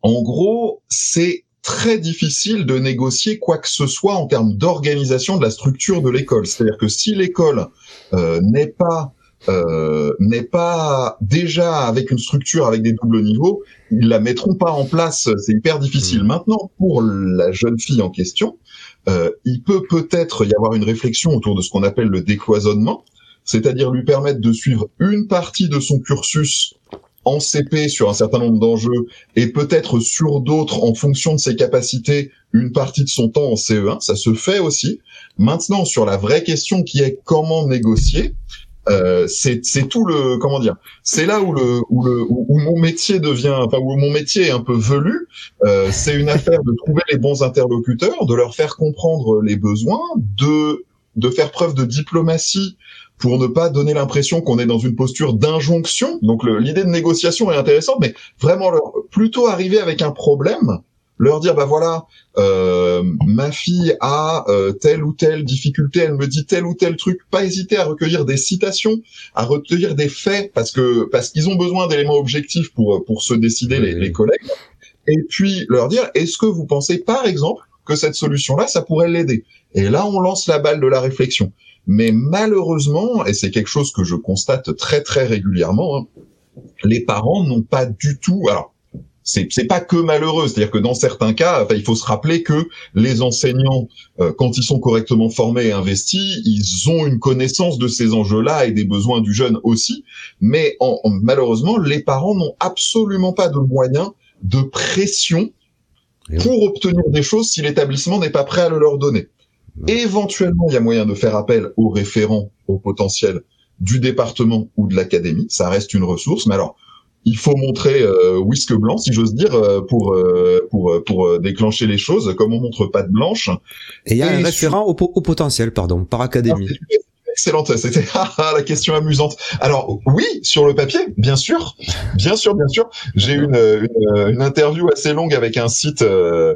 en gros, c'est très difficile de négocier quoi que ce soit en termes d'organisation de la structure de l'école. C'est-à-dire que si l'école n'est pas euh, n'est pas déjà avec une structure avec des doubles niveaux, ils la mettront pas en place. C'est hyper difficile. Mmh. Maintenant, pour la jeune fille en question, euh, il peut peut-être y avoir une réflexion autour de ce qu'on appelle le décloisonnement, c'est-à-dire lui permettre de suivre une partie de son cursus en CP sur un certain nombre d'enjeux et peut-être sur d'autres en fonction de ses capacités une partie de son temps en CE1, ça se fait aussi. Maintenant, sur la vraie question qui est comment négocier, euh, c'est tout le comment dire c'est là où le où le où, mon métier devient enfin où mon métier est un peu velu euh, c'est une affaire de trouver les bons interlocuteurs de leur faire comprendre les besoins de de faire preuve de diplomatie pour ne pas donner l'impression qu'on est dans une posture d'injonction. Donc l'idée de négociation est intéressante, mais vraiment plutôt arriver avec un problème, leur dire bah voilà, euh, ma fille a euh, telle ou telle difficulté, elle me dit tel ou tel truc, pas hésiter à recueillir des citations, à recueillir des faits parce que parce qu'ils ont besoin d'éléments objectifs pour pour se décider les, les collègues. Et puis leur dire est-ce que vous pensez par exemple que cette solution-là, ça pourrait l'aider? Et là, on lance la balle de la réflexion. Mais malheureusement, et c'est quelque chose que je constate très très régulièrement, hein, les parents n'ont pas du tout. Alors, c'est pas que malheureux, c'est-à-dire que dans certains cas, il faut se rappeler que les enseignants, euh, quand ils sont correctement formés et investis, ils ont une connaissance de ces enjeux-là et des besoins du jeune aussi. Mais en, malheureusement, les parents n'ont absolument pas de moyens de pression pour obtenir des choses si l'établissement n'est pas prêt à le leur donner. Éventuellement, il y a moyen de faire appel aux référents au potentiel du département ou de l'académie. Ça reste une ressource, mais alors il faut montrer euh, whisk blanc, si j'ose dire, euh, pour euh, pour pour déclencher les choses, comme on montre pas de blanche. Et il y a un référent au, potentiel, pardon, par académie. Ah, excellente. C'était ah, ah, la question amusante. Alors oui, sur le papier, bien sûr, bien sûr, bien sûr. J'ai une, une, une, interview assez longue avec un site euh,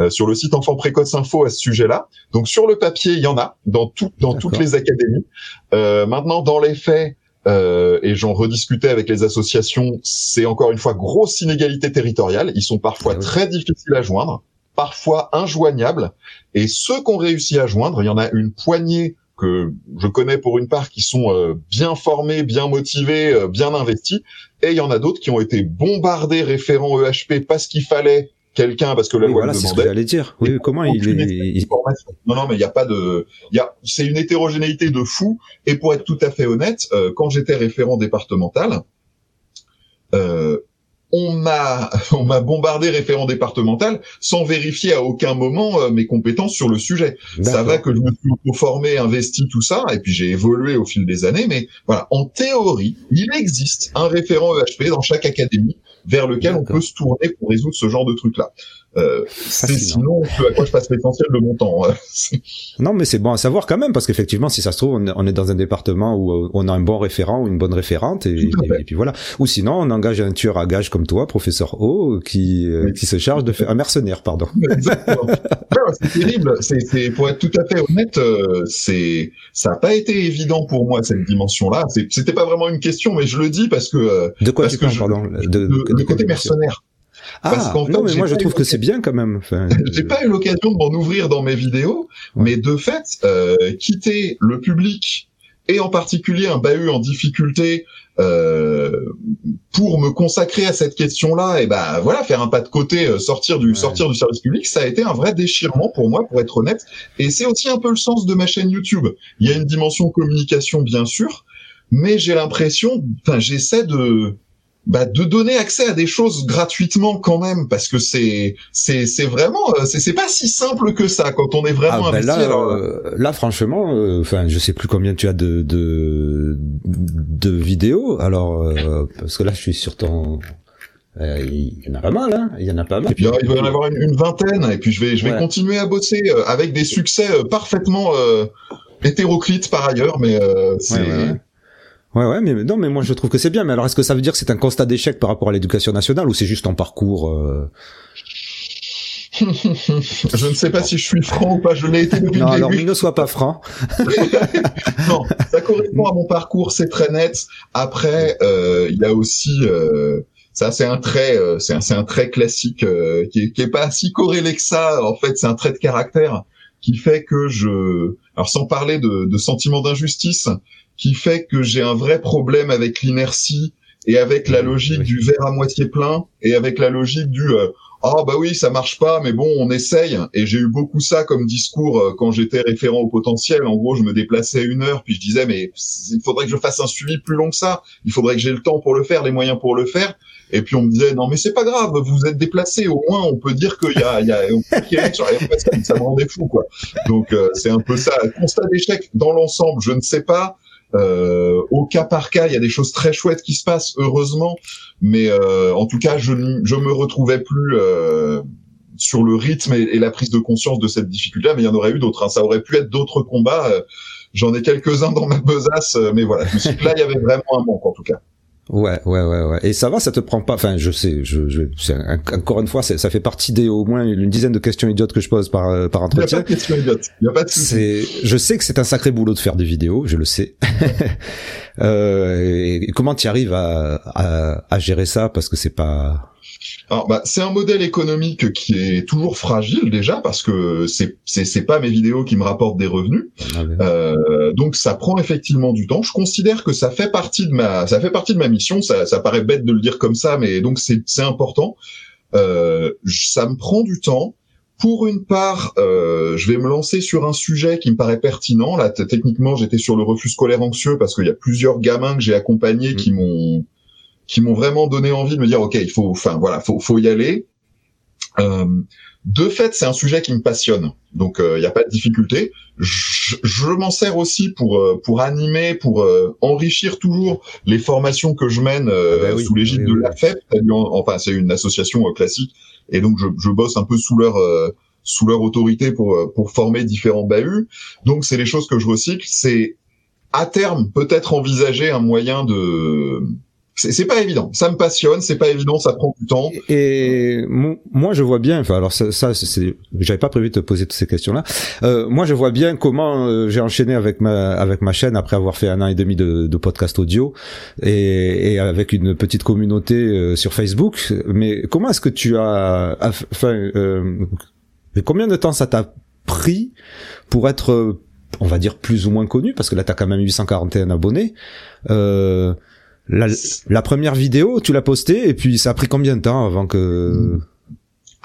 euh, sur le site Enfants Précoce Info à ce sujet-là. Donc sur le papier, il y en a dans tout, dans toutes les académies. Euh, maintenant, dans les faits. Euh, et j'en rediscutais avec les associations, c'est encore une fois grosse inégalité territoriale. Ils sont parfois ah très difficiles à joindre, parfois injoignables. Et ceux qu'on réussit à joindre, il y en a une poignée que je connais pour une part qui sont euh, bien formés, bien motivés, euh, bien investis, et il y en a d'autres qui ont été bombardés référents EHP parce qu'il fallait quelqu'un parce que la loi le demandait. C'est ce que j'allais dire. Oui, comment il est Non, non, mais il n'y a pas de, il y a, c'est une hétérogénéité de fou. Et pour être tout à fait honnête, euh, quand j'étais référent départemental, euh, on m'a on m'a bombardé référent départemental sans vérifier à aucun moment euh, mes compétences sur le sujet. Ça va que je me suis formé, investi tout ça et puis j'ai évolué au fil des années mais voilà, en théorie, il existe un référent EHP dans chaque académie vers lequel on peut se tourner pour résoudre ce genre de trucs là. Euh, c'est sinon à quoi je passe l'essentiel de mon temps. Hein. non, mais c'est bon à savoir quand même parce qu'effectivement, si ça se trouve, on est dans un département où euh, on a un bon référent ou une bonne référente et, et, puis voilà. Ou sinon, on engage un tueur à gage comme toi, professeur O, qui euh, qui se charge de faire un mercenaire, pardon. c'est terrible. C'est pour être tout à fait honnête, euh, c'est ça n'a pas été évident pour moi cette dimension-là. C'était pas vraiment une question, mais je le dis parce que de quoi tu parles, pardon, de, de, de côté mercenaire. Ah, non, mais moi je trouve que c'est bien quand même. Enfin, j'ai pas eu l'occasion de m'en ouvrir dans mes vidéos, mais de fait, euh, quitter le public et en particulier un bahut en difficulté euh, pour me consacrer à cette question-là et ben voilà faire un pas de côté euh, sortir du sortir du service public ça a été un vrai déchirement pour moi pour être honnête. Et c'est aussi un peu le sens de ma chaîne YouTube. Il y a une dimension communication bien sûr mais j'ai l'impression enfin j'essaie de bah, de donner accès à des choses gratuitement quand même parce que c'est c'est c'est vraiment euh, c'est c'est pas si simple que ça quand on est vraiment ah, ben là, euh, là franchement euh, enfin je sais plus combien tu as de de de vidéos alors parce que là je suis sur ton il y en a pas mal, hein il y en a pas mal. Et puis, il va y en avoir une, vingtaine, et puis je vais, je vais continuer à bosser avec des succès parfaitement hétéroclites par ailleurs, mais c'est. Ouais, ouais, mais non, mais moi je trouve que c'est bien. Mais alors, est-ce que ça veut dire que c'est un constat d'échec par rapport à l'éducation nationale ou c'est juste un parcours euh... Je ne sais pas si je suis franc ou pas. Je l'ai été depuis non, le alors ne sois pas franc. non, ça correspond à mon parcours, c'est très net. Après, euh, il y a aussi euh, ça, c'est un trait, euh, c'est un, un, trait classique euh, qui est, qui, est, pas si corrélé que ça. En fait, c'est un trait de caractère qui fait que je, alors sans parler de, de sentiment d'injustice, qui fait que j'ai un vrai problème avec l'inertie et avec la logique du verre à moitié plein et avec la logique du euh, ah bah oui ça marche pas mais bon on essaye et j'ai eu beaucoup ça comme discours euh, quand j'étais référent au potentiel. En gros je me déplaçais une heure puis je disais mais il faudrait que je fasse un suivi plus long que ça. Il faudrait que j'ai le temps pour le faire les moyens pour le faire et puis on me disait non mais c'est pas grave vous êtes déplacé. Au moins on peut dire qu'il y a il y a, ça me rendait fou quoi. Donc euh, c'est un peu ça. Constat d'échec dans l'ensemble je ne sais pas euh, au cas par cas, il y a des choses très chouettes qui se passent, heureusement, mais euh, en tout cas, je je me retrouvais plus euh, sur le rythme et, la prise de conscience de cette difficulté. Mais il y en aurait eu d'autres. Hein. Ça aurait pu être d'autres combats. J'en ai quelques-uns dans ma besace, mais voilà. Je me suis là, il y avait vraiment un manque, en tout cas. Ouais, ouais, ouais, ouais. Et ça va, ça te prend pas. Enfin, je sais, je, je encore une fois, ça fait partie des au moins une dizaine de questions idiotes que je pose par euh, par entretien. Il y a pas de questions idiotes. Il y a pas de je sais que c'est un sacré boulot de faire des vidéos, je le sais. euh, et comment tu arrives à, à, à gérer ça parce que c'est pas alors, bah, c'est un modèle économique qui est toujours fragile déjà parce que c'est c'est c'est pas mes vidéos qui me rapportent des revenus. Ah euh, donc ça prend effectivement du temps. Je considère que ça fait partie de ma ça fait partie de ma mission. Ça ça paraît bête de le dire comme ça, mais donc c'est c'est important. Euh, ça me prend du temps. Pour une part, euh, je vais me lancer sur un sujet qui me paraît pertinent. Là, techniquement, j'étais sur le refus scolaire anxieux parce qu'il y a plusieurs gamins que j'ai accompagnés mmh. qui m'ont qui m'ont vraiment donné envie de me dire ok il faut enfin voilà faut faut y aller. Euh, de fait c'est un sujet qui me passionne. Donc il euh, n'y a pas de difficulté. Je, je m'en sers aussi pour euh, pour animer pour euh, enrichir toujours les formations que je mène ah bah sous l'égide de la FEP. Enfin c'est une association classique et donc je, je bosse un peu sous leur sous leur autorité pour pour former différents bahuts donc c'est les choses que je recycle. C'est à terme peut-être envisager un moyen de c'est pas évident. Ça me passionne, c'est pas évident, ça prend du temps. Et moi, je vois bien. Enfin, alors ça, ça j'avais pas prévu de te poser toutes ces questions-là. Euh, moi, je vois bien comment euh, j'ai enchaîné avec ma avec ma chaîne après avoir fait un an et demi de, de podcast audio et, et, avec une petite communauté euh, sur Facebook. Mais comment est-ce que tu as, enfin, euh, combien de temps ça t'a pris pour être, on va dire plus ou moins connu, parce que là, t'as quand même 841 abonnés. Euh, la, la, première vidéo, tu l'as postée et puis ça a pris combien de temps avant que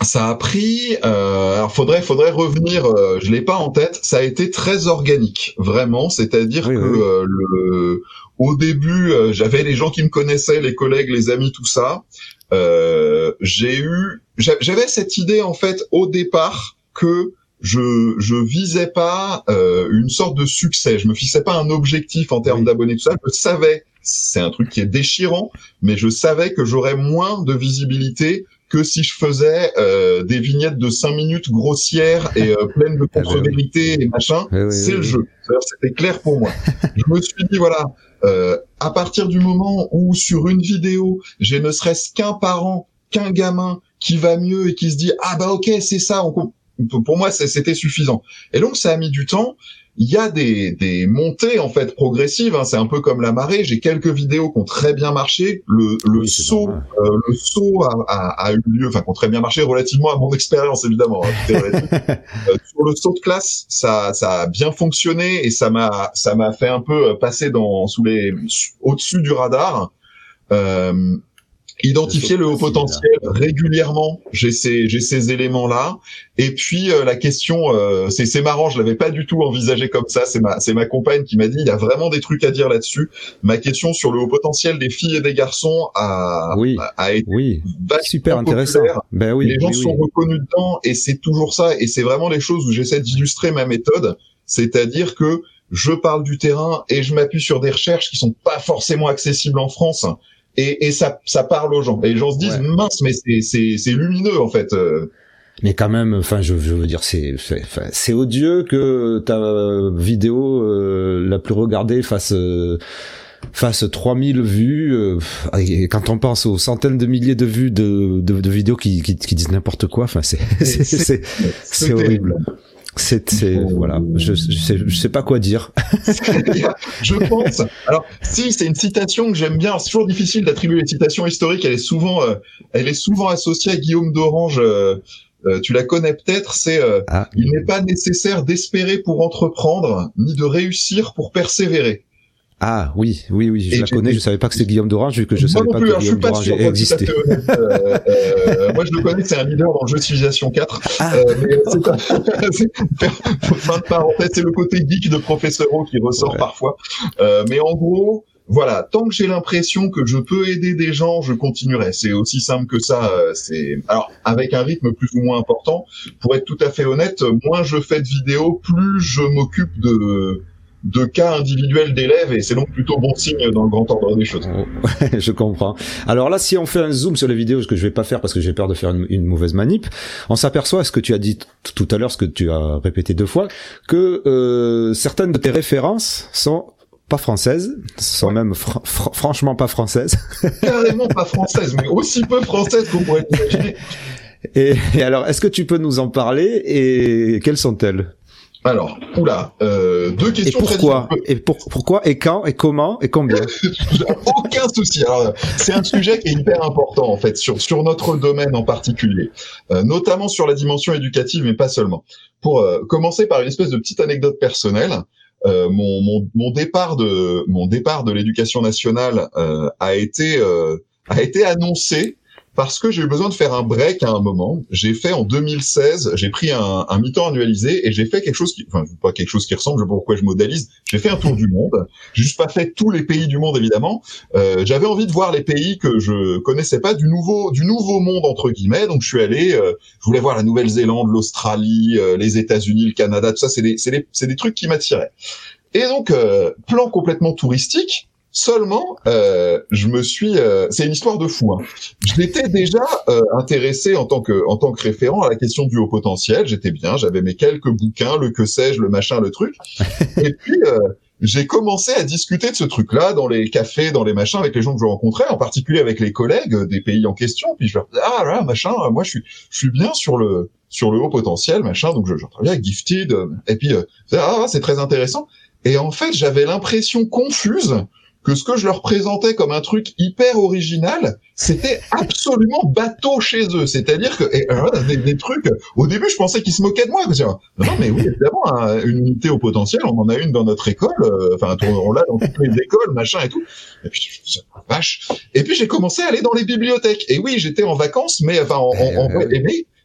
ça a pris. Euh, alors faudrait faudrait revenir. Euh, je l'ai pas en tête. Ça a été très organique, vraiment. C'est-à-dire que Euh, le, au début, euh, j'avais les gens qui me connaissaient, les collègues, les amis, tout ça. Euh, j'ai eu, j'avais cette idée en fait au départ que je je visais pas euh, une sorte de succès. Je me fixais pas un objectif en termes d'abonnés tout ça. Je savais c'est un truc qui est déchirant, mais je savais que j'aurais moins de visibilité que si je faisais euh, des vignettes de 5 minutes grossières et euh, pleines de eh ben contre-vérités et machin. C'est le jeu. C'était clair pour moi. je me suis dit, voilà, euh, à partir du moment où sur une vidéo, j'ai ne serait-ce qu'un parent, qu'un gamin qui va mieux et qui se dit, ah bah ok, c'est ça, pour moi, c'était suffisant. Et donc, ça a mis du temps il y a des, des montées en fait progressives. Hein. C'est un peu comme la marée. J'ai quelques vidéos qui ont très bien marché. Le, le saut, euh, le saut a, a, a, eu lieu, enfin qui ont très bien marché relativement à mon expérience évidemment. Hein, euh, sur le saut de classe, ça, ça a bien fonctionné et ça m'a, ça m'a fait un peu passer dans sous les, au-dessus du radar. Euh, identifier le haut potentiel régulièrement. J'ai ces j'ai ces éléments là. Et puis euh, la question, euh, c'est c'est marrant, je l'avais pas du tout envisagé comme ça. C'est ma c'est ma compagne qui m'a dit il y a vraiment des trucs à dire là-dessus. Ma question sur le haut potentiel des filles et des garçons a oui, a, été oui. super intéressant. Ben oui, les gens sont reconnus dedans et c'est toujours ça. Et c'est vraiment les choses où j'essaie d'illustrer ma méthode, c'est-à-dire que je parle du terrain et je m'appuie sur des recherches qui sont pas forcément accessibles en France et, et ça, ça parle aux gens. Et les gens se disent mince, mais c'est lumineux en fait. Euh. Mais quand même, enfin, je, je veux dire, c'est c'est odieux que ta vidéo euh, la plus regardée fasse euh, fasse 3000 vues. Euh, et quand on pense aux centaines de milliers de vues de, de, de vidéos qui, qui, qui disent n'importe quoi, enfin, c'est c'est c'est horrible. C'est, voilà, je, je, sais, je sais pas quoi dire. je pense. Alors, si c'est une citation que j'aime bien, c'est toujours difficile d'attribuer les citations historiques. Elle est souvent, euh, elle est souvent associée à Guillaume d'Orange. Euh, tu la connais peut-être, c'est ah. il n'est pas nécessaire d'espérer pour entreprendre, ni de réussir pour persévérer. Ah oui, oui, oui, je la connais. Je savais pas que c'était Guillaume d'Orange, vu que je savais pas que hein, Guillaume d'Orange existait. Euh, euh, moi, je le connais, c'est un leader dans le jeu Civilization 4. Ah. Euh, mais c'est pas... fin de parenthèse, c'est le côté geek de Professeur O qui ressort parfois. Euh, mais en gros, voilà, tant que j'ai l'impression que je peux aider des gens, je continuerai. C'est aussi simple que ça. Euh, c'est alors avec un rythme plus ou moins important. Pour être tout à fait honnête, moins je fais de vidéos, plus je m'occupe de de cas individuels d'élèves et c'est donc plutôt bon signe dans le grand ordre des choses. je comprends. Alors là, si on fait un zoom sur les vidéos, ce que je vais pas faire parce que j'ai peur de faire une, mauvaise manip, on s'aperçoit, ce que tu as dit tout à l'heure, ce que tu as répété deux fois, que euh, certaines de tes références sont pas françaises, sont même franchement pas françaises. Carrément pas françaises, mais aussi peu françaises qu'on pourrait imaginer. Et, et alors, est-ce que tu peux nous en parler et quelles sont-elles? Alors, oula, euh, deux questions. Et pourquoi Et pourquoi Et quand Et comment Et combien Aucun souci. Alors, c'est un sujet qui est hyper important en fait sur sur notre domaine en particulier, euh, notamment sur la dimension éducative, mais pas seulement. Pour euh, commencer par une espèce de petite anecdote personnelle. Euh, mon, mon, mon, départ de mon départ de l'éducation nationale euh, a été a été annoncé parce que j'ai eu besoin de faire un break à un moment. J'ai fait en 2016, j'ai pris un, un mi-temps annualisé et j'ai fait quelque chose qui, enfin pas quelque chose qui ressemble, je sais pas pourquoi je modélise. J'ai fait un tour du monde. J'ai juste pas fait tous les pays du monde évidemment. Euh, J'avais envie de voir les pays que je connaissais pas du nouveau du nouveau monde entre guillemets. Donc je suis allé, euh, je voulais voir la Nouvelle-Zélande, l'Australie, euh, les États-Unis, le Canada, tout ça. C'est des c'est des des trucs qui m'attiraient. Et donc euh, plan complètement touristique Seulement, euh, je me suis, euh, c'est une histoire de fou. Hein. Je m'étais déjà euh, intéressé en tant que en tant que référent à la question du haut potentiel. J'étais bien, j'avais mes quelques bouquins, le que sais-je, le machin, le truc. Et puis euh, j'ai commencé à discuter de ce truc-là dans les cafés, dans les machins avec les gens que je rencontrais, en particulier avec les collègues des pays en question. Puis je leur disais ah là machin, moi je suis je suis bien sur le sur le haut potentiel machin, donc je j'entends avec Gifted. Et puis ah c'est très intéressant. Et en fait j'avais l'impression confuse que ce que je leur présentais comme un truc hyper original, c'était absolument bateau chez eux. C'est-à-dire que et, des, des, trucs. Au début, je pensais qu'ils se moquaient de moi. non, mais oui, évidemment, hein, une unité au potentiel, on en a une dans notre école. Euh, enfin, on l'a dans toutes les écoles, machin et tout. Et puis, je, vache. Et puis, j'ai commencé à aller dans les bibliothèques. Et oui, j'étais en vacances, mais enfin, en, en, en,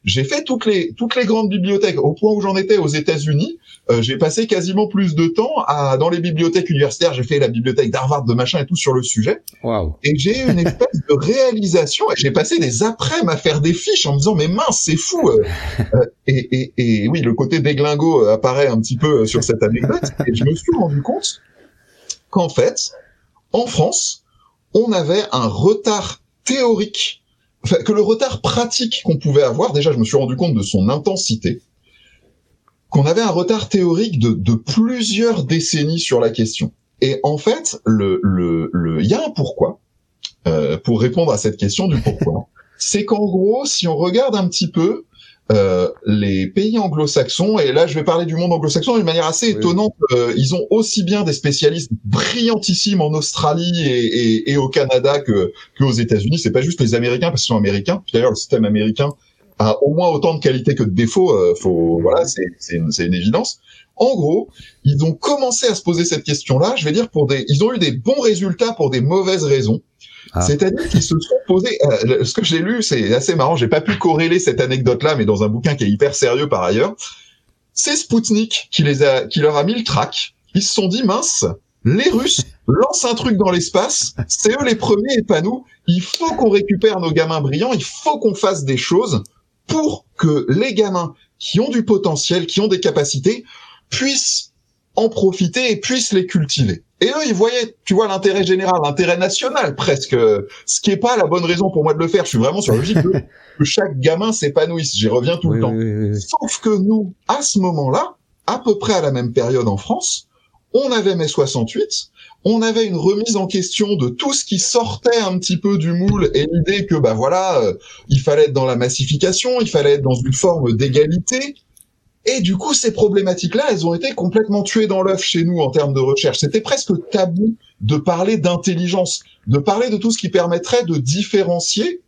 j'ai fait toutes les toutes les grandes bibliothèques au point où j'en étais aux États-Unis. Euh, j'ai passé quasiment plus de temps à dans les bibliothèques universitaires. J'ai fait la bibliothèque d'Harvard, de machin et tout sur le sujet. Wow. Et j'ai eu une espèce de réalisation. Et j'ai passé des après à faire des fiches en me disant mais mince c'est fou. Euh, euh, et, et, et, oui le côté déglingo apparaît un petit peu sur cette anecdote. Et je me suis rendu compte qu'en fait en France on avait un retard théorique que le retard pratique qu'on pouvait avoir, déjà je me suis rendu compte de son intensité, qu'on avait un retard théorique de, de, plusieurs décennies sur la question. Et en fait, le, le, le, il y a un pourquoi. Euh, pour répondre à cette question du pourquoi, c'est qu'en gros, si on regarde un petit peu, euh, les pays anglo-saxons, et là je vais parler du monde anglo-saxon d'une manière assez étonnante, euh, ils ont aussi bien des spécialistes brillantissimes en Australie et, et, et au Canada que qu'aux États-Unis. C'est pas juste les Américains parce qu'ils sont américains. D'ailleurs, le système américain a au moins autant de qualité que de défauts. Euh, faut voilà, c'est c'est une, une, évidence. En gros, ils ont commencé à se poser cette question-là. Je vais dire pour des, ils ont eu des bons résultats pour des mauvaises raisons. Ah. C'est-à-dire qu'ils se sont posés. Euh, ce que j'ai lu, c'est assez marrant. J'ai pas pu corréler cette anecdote-là, mais dans un bouquin qui est hyper sérieux par ailleurs. C'est Spoutnik qui les a, qui leur a mis le trac. Ils se sont dit mince, les Russes lancent un truc dans l'espace. C'est eux les premiers et pas nous. Il faut qu'on récupère nos gamins brillants. Il faut qu'on fasse des choses pour que les gamins qui ont du potentiel, qui ont des capacités, puissent en profiter et puissent les cultiver. Et eux, ils voyaient, tu vois, l'intérêt général, l'intérêt national presque, ce qui est pas la bonne raison pour moi de le faire. Je suis vraiment sur logique de, que chaque gamin s'épanouisse. J'y reviens tout le temps. Sauf que nous, à ce moment-là, à peu près à la même période en France, on avait mai 68, on avait une remise en question de tout ce qui sortait un petit peu du moule et l'idée que bah voilà, euh, il fallait être dans la massification, il fallait être dans une forme d'égalité, et du coup, ces problématiques-là, elles ont été complètement tuées dans l'œuf chez nous en termes de recherche. C'était presque tabou de parler d'intelligence, de parler de tout ce qui permettrait de différencier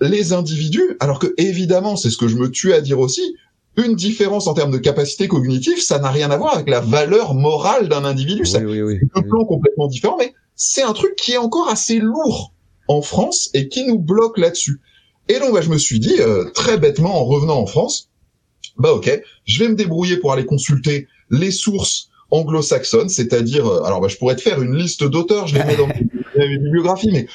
les individus, alors que évidemment, c'est ce que je me tue à dire aussi, une différence en termes de capacité cognitive, ça n'a rien à voir avec la valeur morale d'un individu. c'est un plan complètement différent, mais c'est un truc qui est encore assez lourd en France et qui nous bloque là-dessus. Et donc, bah, je me suis dit, euh, très bêtement, en revenant en France, bah ok, je vais me débrouiller pour aller consulter les sources anglo-saxonnes, c'est-à-dire, euh, alors bah, je pourrais te faire une liste d'auteurs, je les mets dans mes bibliographies, mais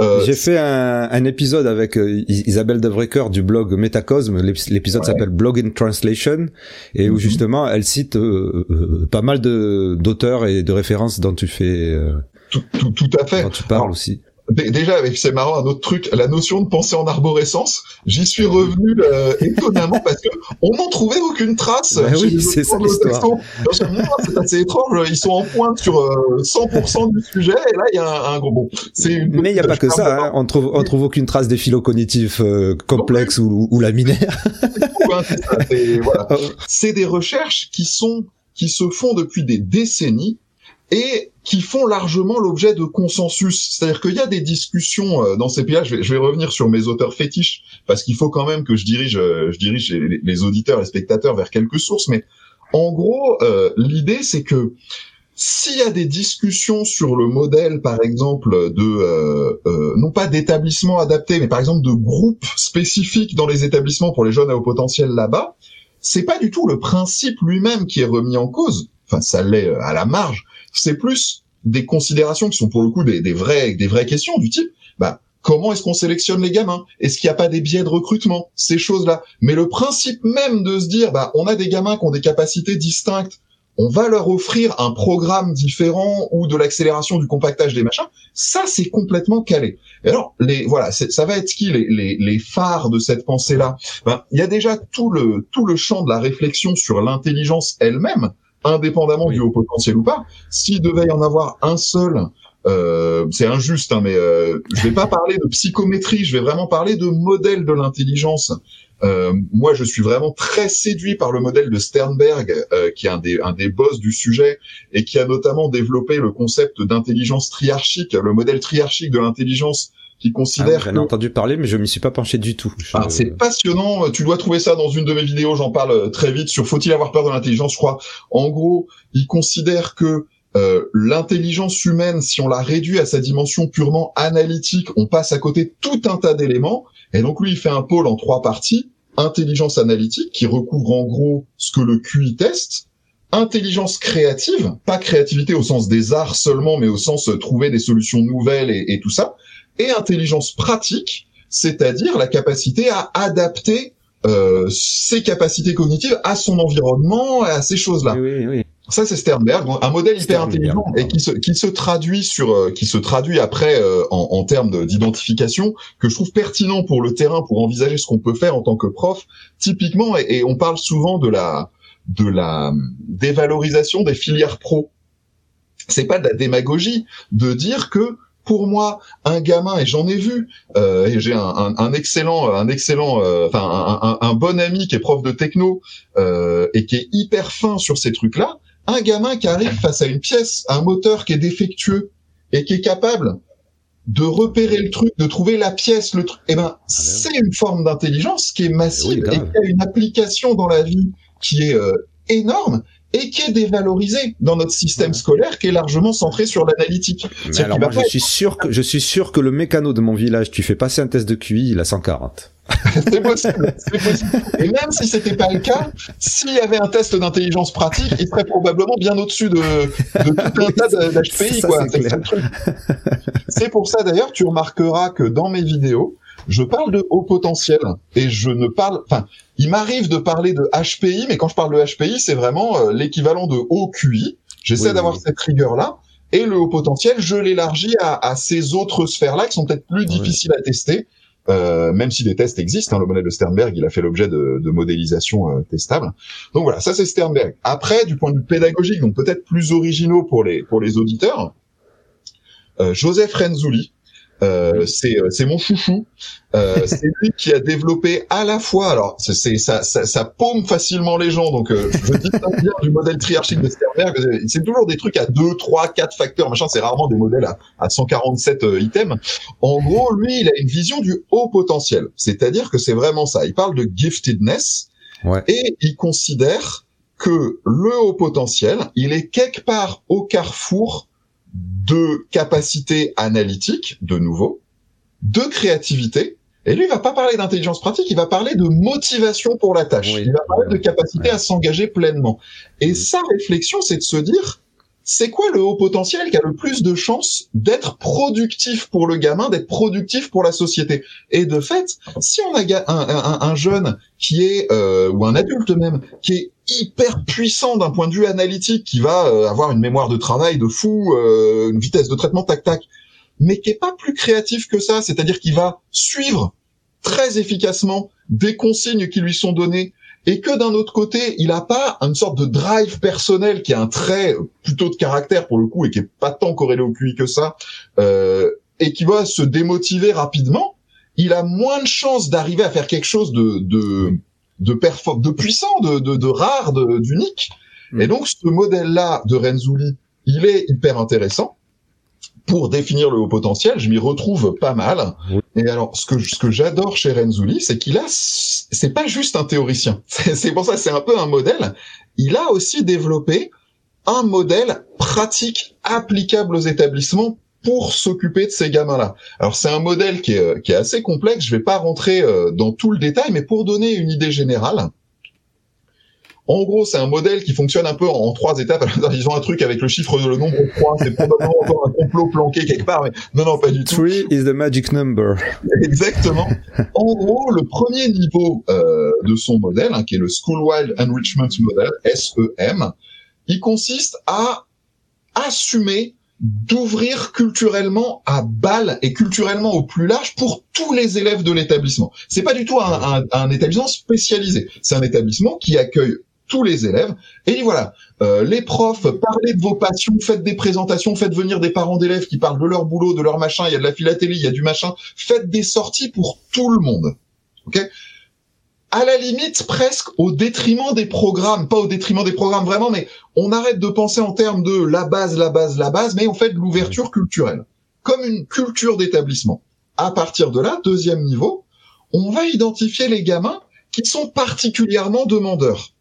euh, j'ai fait un, un, épisode avec euh, Isabelle Devrecker du blog Metacosm. L'épisode s'appelle Blog in Translation et où mhm. justement elle cite pas mal d'auteurs et de références dont tu fais. Tout, tout, tout, à fait. Dont tu parles aussi déjà c'est marrant un autre truc la notion de pensée en arborescence j'y suis revenu euh, étonnamment parce que on n'en trouvait aucune trace bah oui c'est ça l'histoire. C'est assez étrange ils sont en pointe sur 100% euh, du sujet et là il y a un, gros bon. Mais il n'y a pas que ça hein. on trouve on trouve aucune trace des phylocognitifs euh, complexes ou, ou laminaires c'est des recherches qui sont qui se font depuis des décennies et qui font largement l'objet de consensus. C'est-à-dire qu'il y a des discussions euh, dans ces pays-là. Je vais, je vais, revenir sur mes auteurs fétiches parce qu'il faut quand même que je dirige, euh, je dirige les, auditeurs, les spectateurs vers quelques sources. Mais en gros, euh, l'idée c'est que s'il y a des discussions sur le modèle, par exemple, de non pas d'établissements adaptés, mais par exemple de groupes spécifiques dans les établissements pour les jeunes à haut potentiel là-bas, c'est pas du tout le principe lui-même qui est remis en cause. Enfin, ça l'est à la marge, c'est plus des considérations qui sont pour le coup des, vraies des vraies questions du type bah comment est-ce qu'on sélectionne les gamins? Est-ce qu'il n'y a pas des biais de recrutement? Ces choses-là. Mais le principe même de se dire bah on a des gamins qui ont des capacités distinctes, on va leur offrir un programme différent ou de l'accélération du compactage des machins, ça c'est complètement calé. Et alors les voilà, ça va être qui les, les, les phares de cette pensée-là ben, il y a déjà tout le tout le champ de la réflexion sur l'intelligence elle-même indépendamment du haut potentiel ou pas. S'il devait y en avoir un seul, euh, c'est injuste, hein, mais euh, je vais pas parler de psychométrie, je vais vraiment parler de modèle de l'intelligence. Euh, moi, je suis vraiment très séduit par le modèle de Sternberg, euh, qui est un des, un des boss du sujet et qui a notamment développé le concept d'intelligence triarchique, le modèle triarchique de l'intelligence qui considère. Ah, J'en ai entendu parler, mais je m'y suis pas penché du tout. Ah, c'est passionnant. Tu dois trouver ça dans une de mes vidéos. J'en parle euh, très vite sur faut-il avoir peur de l'intelligence, je crois. En gros, il considère que euh, l'intelligence humaine, si on la réduit à sa dimension purement analytique, on passe à côté de tout un tas d'éléments. Et donc lui, il fait un pôle en trois parties. Intelligence analytique, qui recouvre en gros ce que le QI teste. Intelligence créative, pas créativité au sens des arts seulement, mais au sens euh, trouver des solutions nouvelles et, et tout ça et intelligence pratique, c'est-à-dire la capacité à adapter euh, ses capacités cognitives à son environnement, à ces choses-là. Oui, oui. Ça c'est Sternberg, un modèle hyper intelligent et qui se qui se traduit sur euh, qui se traduit après euh, en, en termes d'identification que je trouve pertinent pour le terrain pour envisager ce qu'on peut faire en tant que prof. Typiquement et, et on parle souvent de la de la dévalorisation des filières pro. C'est pas de la démagogie de dire que pour moi, un gamin, et j'en ai vu, euh, et j'ai un, excellent, un excellent, euh, enfin un, bon ami qui est prof de techno euh, et qui est hyper fin sur ces trucs-là. Un gamin qui arrive face à une pièce, un moteur qui est défectueux et qui est capable de repérer le truc, de trouver la pièce, le truc, eh ben, ah, c'est une forme d'intelligence qui est massive et qui a une application dans la vie qui est énorme et qui est dévalorisé dans notre système scolaire qui est largement centré sur l'analytique. Alors moi, je suis sûr que je suis sûr que le mécano de mon village, tu fais passer un test de QI, il a 140. c'est possible. Et même si c'était pas le cas, s'il y avait un test d'intelligence pratique, il serait probablement bien au-dessus de, de tout un tas d'HPI. C'est pour ça d'ailleurs, tu remarqueras que dans mes vidéos, je parle de haut potentiel et je ne parle, enfin, il m'arrive de parler de HPI, mais quand je parle de HPI, c'est vraiment euh, l'équivalent de haut QI. J'essaie d'avoir cette rigueur là. Et le haut potentiel, je l'élargis à, à, ces autres sphères-là qui sont peut-être plus difficiles à tester, euh, même si des tests existent. Hein, le modèle de Sternberg, il a fait l'objet de, de modélisation euh, testable. Donc voilà, ça c'est Sternberg. Après, du point de vue pédagogique, donc peut-être plus originaux pour les pour les auditeurs, euh, Joseph Renzulli, Euh, c'est euh, c'est mon chouchou. Euh, c'est lui qui a développé à la fois. Alors c'est ça, ça, ça paume facilement les gens. Donc euh, je dis bien du modèle triarchique de Sternberg. C'est toujours des trucs à 2, 3, 4 facteurs. Machin. C'est rarement des modèles à, à 147 items. En gros, lui, il a une vision du haut potentiel. C'est-à-dire que c'est vraiment ça. Il parle de giftedness ouais. et il considère que le haut potentiel, il est quelque part au carrefour de capacité analytique, de nouveau, de créativité. Et lui, il va pas parler d'intelligence pratique, il va parler de motivation pour la tâche. il va parler de capacité à s'engager pleinement. Et mm. sa réflexion, c'est de se dire, c'est quoi le haut potentiel qui a le plus de chances d'être productif pour le gamin, d'être productif pour la société? Et de fait, si on a un, un, un jeune qui est, euh, ou un adulte même, qui est hyper puissant d'un point de vue analytique, qui va euh, avoir une mémoire de travail de fou, euh, une vitesse de traitement tac-tac, mais qui est pas plus créatif que ça, c'est-à-dire qu'il va suivre très efficacement des consignes qui lui sont données, et que d'un autre côté, il n'a pas une sorte de drive personnel qui a un trait plutôt de caractère pour le coup et qui est pas tant corrélé au QI que ça, euh, et qui va se démotiver rapidement, il a moins de chances d'arriver à faire quelque chose de de de, de puissant, de, de, de rare, d'unique. Mm. Et donc ce modèle-là de Renzulli, il est hyper intéressant pour définir le haut potentiel, je m'y retrouve pas mal. Et alors, ce que ce que j'adore chez Renzulli, c'est qu'il a, c'est pas juste un théoricien. C'est pour ça, c'est un peu un modèle. Il a aussi développé un modèle pratique applicable aux établissements pour s'occuper de ces gamins-là. Alors c'est un modèle qui est, qui est assez complexe. Je vais pas rentrer euh, dans tout le détail, mais pour donner une idée générale. En gros, c'est un modèle qui fonctionne un peu en trois étapes. Ils ont un truc avec le chiffre, le nombre 3, c'est probablement encore un complot planqué quelque part, mais non, non, pas du tout. 3 is the magic number. Exactement. En gros, le premier niveau euh, de son modèle, hein, qui est le School Wild Enrichment Model, SEM, il consiste à assumer d'ouvrir culturellement à balle et culturellement au plus large pour tous les élèves de l'établissement. C'est pas du tout un, un, un établissement spécialisé. C'est un établissement qui accueille tous les élèves. Et voilà, euh, les profs, parlez de vos passions, faites des présentations, faites venir des parents d'élèves qui parlent de leur boulot, de leur machin, il y a de la philatélie, il y a du machin, faites des sorties pour tout le monde. Ok? À la limite presque au détriment des programmes, pas au détriment des programmes vraiment, mais on arrête de penser en termes de la base, la base, la base, mais on fait de l'ouverture culturelle, comme une culture d'établissement. À partir de là, deuxième niveau, on va identifier les gamins qui sont particulièrement demandeurs.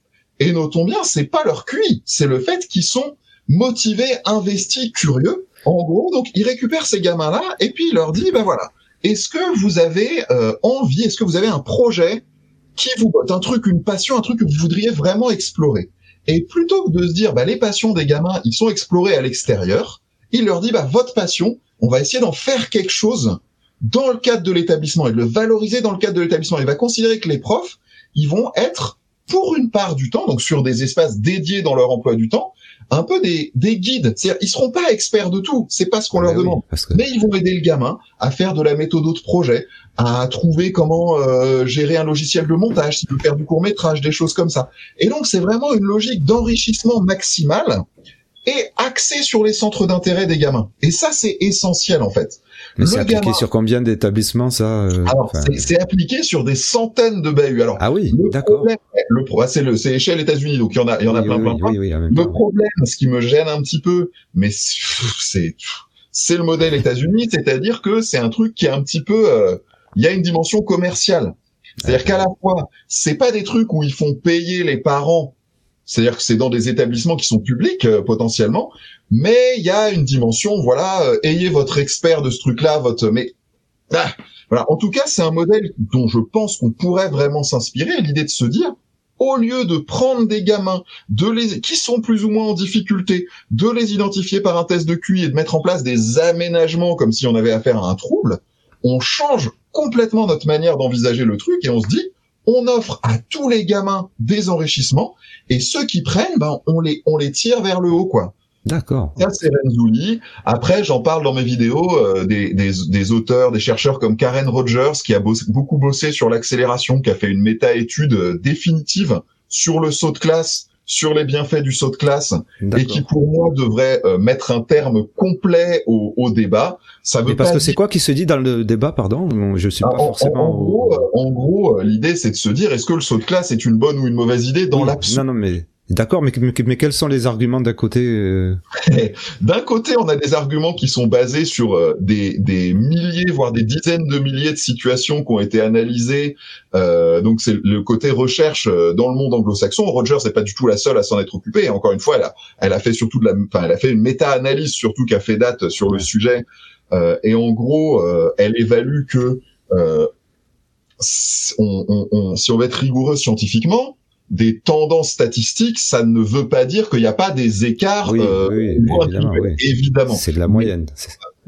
Et notons bien, c'est pas leur QI, c'est le fait qu'ils sont motivés, investis, curieux. En gros, donc ils récupèrent ces gamins-là et puis il leur dit, ben voilà, est-ce que vous avez euh, envie, est-ce que vous avez un projet qui vous botte, un truc, une passion, un truc que vous voudriez vraiment explorer? Et plutôt que de se dire, bah les passions des gamins, ils sont explorés à l'extérieur, il leur dit, bah votre passion, on va essayer d'en faire quelque chose dans le cadre de l'établissement et de le valoriser dans le cadre de l'établissement. Il va considérer que les profs, ils vont être pour une part du temps, donc sur des espaces dédiés dans leur emploi du temps, un peu des, des guides. C'est-à-dire, ils seront pas experts de tout, c'est pas ce qu'on leur demande. Mais ils vont aider le gamin à faire de la méthode de projet, à trouver comment euh, gérer un logiciel de montage, s'il peut faire du court métrage, des choses comme ça. Et donc, c'est vraiment une logique d'enrichissement maximal et axé sur les centres d'intérêt des gamins. Et ça, c'est essentiel en fait. Mais c'est appliqué sur combien d'établissements ça euh, Alors c'est appliqué sur des centaines de bahuts. Alors ah oui, d'accord. Le ah, c'est le c'est échelle États-Unis donc il y en a il y en a plein plein. plein. le problème, ce qui me gêne un petit peu, mais c'est c'est le modèle États-Unis, c'est-à-dire que c'est un truc qui est un petit peu euh, il y a une dimension commerciale. C'est-à-dire qu'à la fois, c'est pas des trucs où ils font payer les parents c'est-à-dire que c'est dans des établissements qui sont publics euh, potentiellement, mais il y a une dimension, voilà, euh, ayez votre expert de ce truc-là, votre, mais ah, voilà. En tout cas, c'est un modèle dont je pense qu'on pourrait vraiment s'inspirer. L'idée de se dire, au lieu de prendre des gamins, de les qui sont plus ou moins en difficulté, de les identifier par un test de QI et de mettre en place des aménagements comme si on avait affaire à un trouble, on change complètement notre manière d'envisager le truc et on se dit, on offre à tous les gamins des enrichissements et ceux qui prennent, ben on les on les tire vers le haut quoi. D'accord. Ça c'est Renzulli. Après, j'en parle dans mes vidéos euh, des, des, des, auteurs, des chercheurs comme Karen Rogers qui a beaucoup bossé sur l'accélération, qui a fait une méta-étude euh, définitive sur le saut de classe sur les bienfaits du saut de classe et qui pour moi devrait euh, mettre un terme complet au, au débat. Ça veut parce que c'est quoi qui se dit dans le débat, pardon? Je suis pas ah, forcément. En, gros, en gros l'idée c'est de se dire est-ce que le saut de classe est une bonne ou une mauvaise idée dans l'absolu? Non, non, mais D'accord, mais, mais, quels sont les arguments d'un côté euh D'un côté, on a des arguments qui sont basés sur euh, des, des, milliers, voire des dizaines de milliers de situations qui ont été analysées. Euh, donc c'est le côté recherche dans le monde anglo-saxon. Rogers n'est pas du tout la seule à s'en être occupée. Encore une fois, elle a, fait surtout de la, enfin, elle a fait une méta-analyse surtout qui a fait date sur le sujet. et en gros, elle évalue que si on veut être rigoureux scientifiquement, des tendances statistiques, ça ne veut pas dire qu'il n'y a pas des écarts. Oui, euh, évidemment. C'est de la moyenne.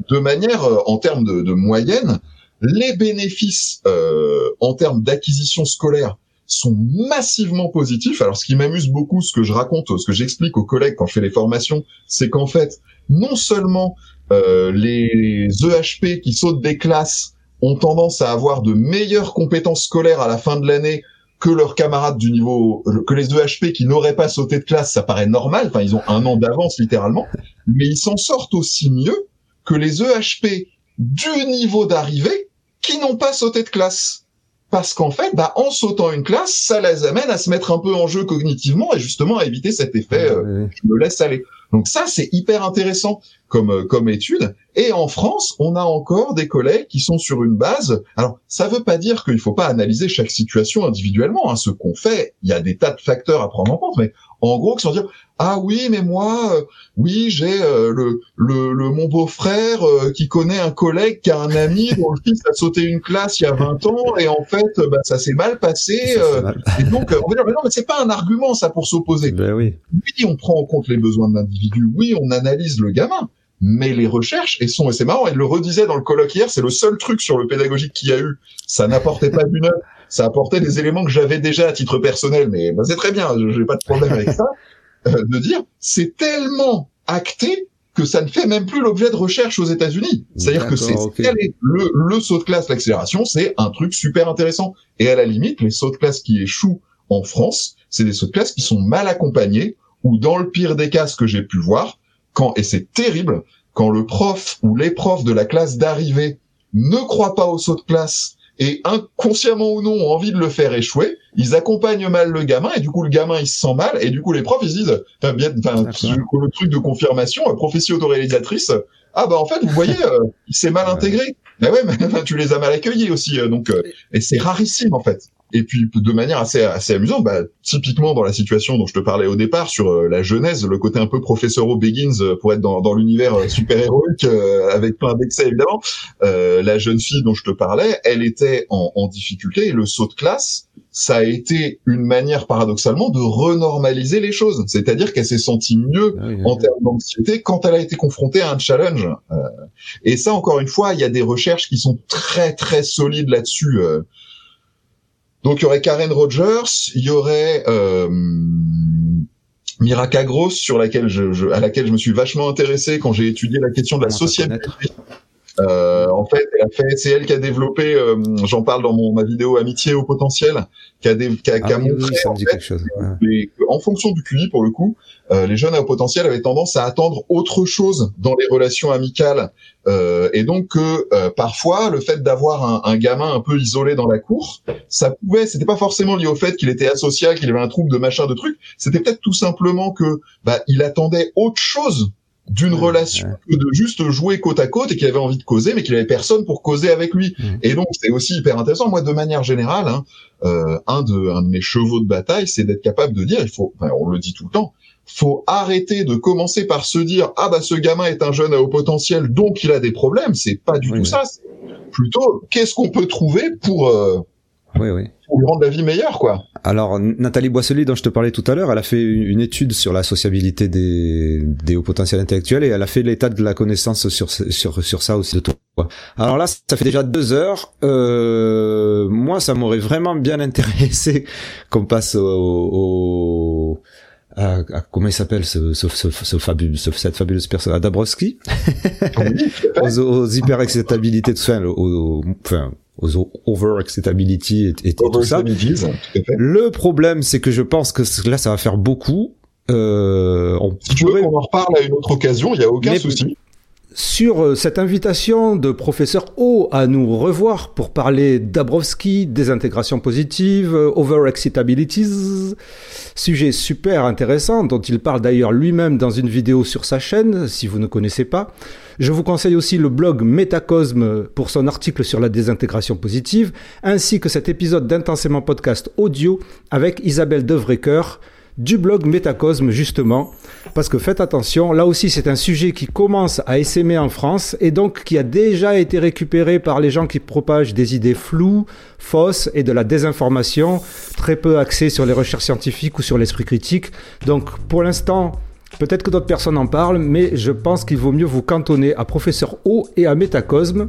de manière, euh, en termes de, de, moyenne, les bénéfices euh, en termes d'acquisition scolaire sont massivement positifs. Alors, ce qui m'amuse beaucoup, ce que je raconte, ce que j'explique aux collègues quand je fais les formations, c'est qu'en fait, non seulement euh, les EHP qui sautent des classes ont tendance à avoir de meilleures compétences scolaires à la fin de l'année que leurs camarades du niveau, que les EHP qui n'auraient pas sauté de classe, ça paraît normal. Enfin, ils ont un an d'avance littéralement, mais ils s'en sortent aussi mieux que les EHP du niveau d'arrivée qui n'ont pas sauté de classe. Parce qu'en fait, bah, en sautant une classe, ça les amène à se mettre un peu en jeu cognitivement et justement à éviter cet effet euh, je me laisse aller. Donc ça, c'est hyper intéressant comme euh, comme étude. Et en France, on a encore des collègues qui sont sur une base. Alors, ça veut pas dire qu'il ne faut pas analyser chaque situation individuellement. Hein. Ce qu'on fait, il y a des tas de facteurs à prendre en compte, mais en gros, qui sont dire ah oui, mais moi, euh, oui, j'ai euh, le, le, le, mon beau-frère qui connaît un collègue qui a un ami dont le fils a sauté une classe il y a 20 ans et en fait, bah, ça s'est mal passé. et donc, on va dire mais non, mais c'est pas un argument ça pour s'opposer. Ben oui. Oui, on prend en compte les besoins de l'individu. Oui, on analyse le gamin mais les recherches, et sont, et c'est marrant, elle le redisait dans le colloque hier, c'est le seul truc sur le pédagogique qu'il y a eu. Ça n'apportait pas d'une heure, ça apportait des éléments que j'avais déjà à titre personnel, mais bah, c'est très bien, j'ai pas de problème avec ça, euh, de dire, c'est tellement acté que ça ne fait même plus l'objet de recherche aux États-Unis. C'est-à-dire que c'est le, le saut de classe, l'accélération, c'est un truc super intéressant. Et à la limite, les sauts de classe qui échouent en France, c'est des sauts de classe qui sont mal accompagnés, ou dans le pire des cas, ce que j'ai pu voir, quand, et c'est terrible, quand le prof ou les profs de la classe d'arrivée ne croient pas au saut de classe et inconsciemment ou non ont envie de le faire échouer, ils accompagnent mal le gamin et du coup le gamin il se sent mal et du coup les profs ils se disent, enfin bien, enfin le truc de confirmation, prophétie autoréalisatrice, ah bah en fait vous voyez, euh, il s'est mal intégré. Mais ouais, mais tu les as mal accueillis aussi, euh, donc euh, et c'est rarissime en fait. Et puis de manière assez assez amusante, bah, typiquement dans la situation dont je te parlais au départ sur euh, la genèse, le côté un peu professeur Begins euh, pour être dans, dans l'univers euh, super héroïque avec plein d'excès évidemment. la jeune fille dont je te parlais, elle était en, en difficulté et le saut de classe, ça a été une manière paradoxalement de renormaliser les choses. C'est-à-dire qu'elle s'est sentie mieux ah en termes d'anxiété quand elle a été confrontée à un challenge. et ça, encore une fois, il y a des recherches qui sont très très solides là-dessus. Donc il y aurait Karen Rogers, il y aurait euh, Mira sur laquelle je, à laquelle je me suis vachement intéressé quand j'ai étudié la question de la sociabilité. Euh, en fait, c'est elle qui a développé, euh, j'en parle dans mon, ma vidéo Amitié au potentiel, qui a, qui a, ah montré en, fonction du QI pour le coup, euh, les jeunes à haut potentiel avaient tendance à attendre autre chose dans les relations amicales, euh, et donc que euh, parfois le fait d'avoir un, un, gamin un peu isolé dans la cour, ça pouvait, c'était pas forcément lié au fait qu'il était asocial, qu'il avait un trouble de machin de truc, c'était peut-être tout simplement que bah il attendait autre chose d'une relation que de juste jouer côte à côte et qu'il avait envie de causer, mais qu'il avait personne pour causer avec lui. Et donc c'est aussi hyper intéressant. Moi, de manière générale, hein, euh, un de un de mes chevaux de bataille, c'est d'être capable de dire, il faut, enfin, on le dit tout le temps, faut arrêter de commencer par se dire ah bah ce gamin est un jeune à haut potentiel donc il a des problèmes. C'est pas du tout ça. Plutôt qu'est-ce qu'on peut trouver pour euh, oui, oui. pour lui rendre la vie meilleure, quoi. Alors, Nathalie Boisselier, dont je te parlais tout à l'heure, elle a fait une étude sur la sociabilité des, des hauts potentiels intellectuels et elle a fait l'état de la connaissance sur, sur, sur ça aussi de toi. Alors là, ça fait déjà deux heures. Euh, moi, ça m'aurait vraiment bien intéressé qu'on passe au, au à, comment il s'appelle ce, ce, ce, ce, fabuleux, cette fabuleuse personne, à Dabrowski, aux, aux hyper excitabilités de fin, au, enfin, aux over-excitability et, tout ça. Le problème, c'est que je pense que là, ça va faire beaucoup. Euh, on si tu veux qu'on en reparle à une autre occasion, il n'y a aucun souci sur euh, cette invitation de professeur O à nous revoir pour parler Dabrowski, désintégration positive, euh, over-excitabilities, sujet super intéressant dont il parle d'ailleurs lui-même dans une vidéo sur sa chaîne, si vous ne connaissez pas. Je vous conseille aussi le blog Métacosme pour son article sur la désintégration positive, ainsi que cet épisode d'Intensément Podcast audio avec Isabelle Devreker, du blog Métacosme justement, parce que faites attention, là aussi c'est un sujet qui commence à essaimer en France et donc qui a déjà été récupéré par les gens qui propagent des idées floues, fausses et de la désinformation, très peu axée sur les recherches scientifiques ou sur l'esprit critique. Donc pour l'instant, peut-être que d'autres personnes en parlent, mais je pense qu'il vaut mieux vous cantonner à Professeur O et à Métacosme.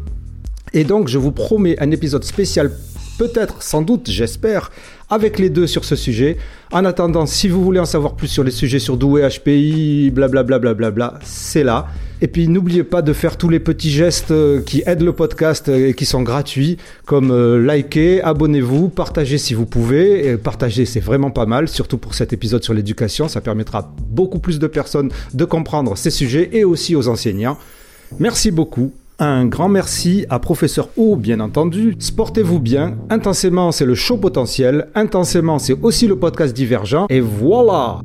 Et donc je vous promets un épisode spécial peut-être, sans doute, j'espère, avec les deux sur ce sujet. En attendant, si vous voulez en savoir plus sur les sujets sur Douai, HPI, blablabla, bla c'est là. Et puis n'oubliez pas de faire tous les petits gestes euh, qui aident le podcast et qui sont gratuits, comme euh, liker, abonnez-vous, partagez si vous pouvez. Partager, c'est vraiment pas mal, surtout pour cet épisode sur l'éducation. Ça permettra beaucoup plus de personnes de comprendre ces sujets et aussi aux enseignants. Merci beaucoup. Un grand merci à Professeur O, bien entendu. Sportez-vous bien. Intensément, c'est le show potentiel. Intensément, c'est aussi le podcast divergent. Et voilà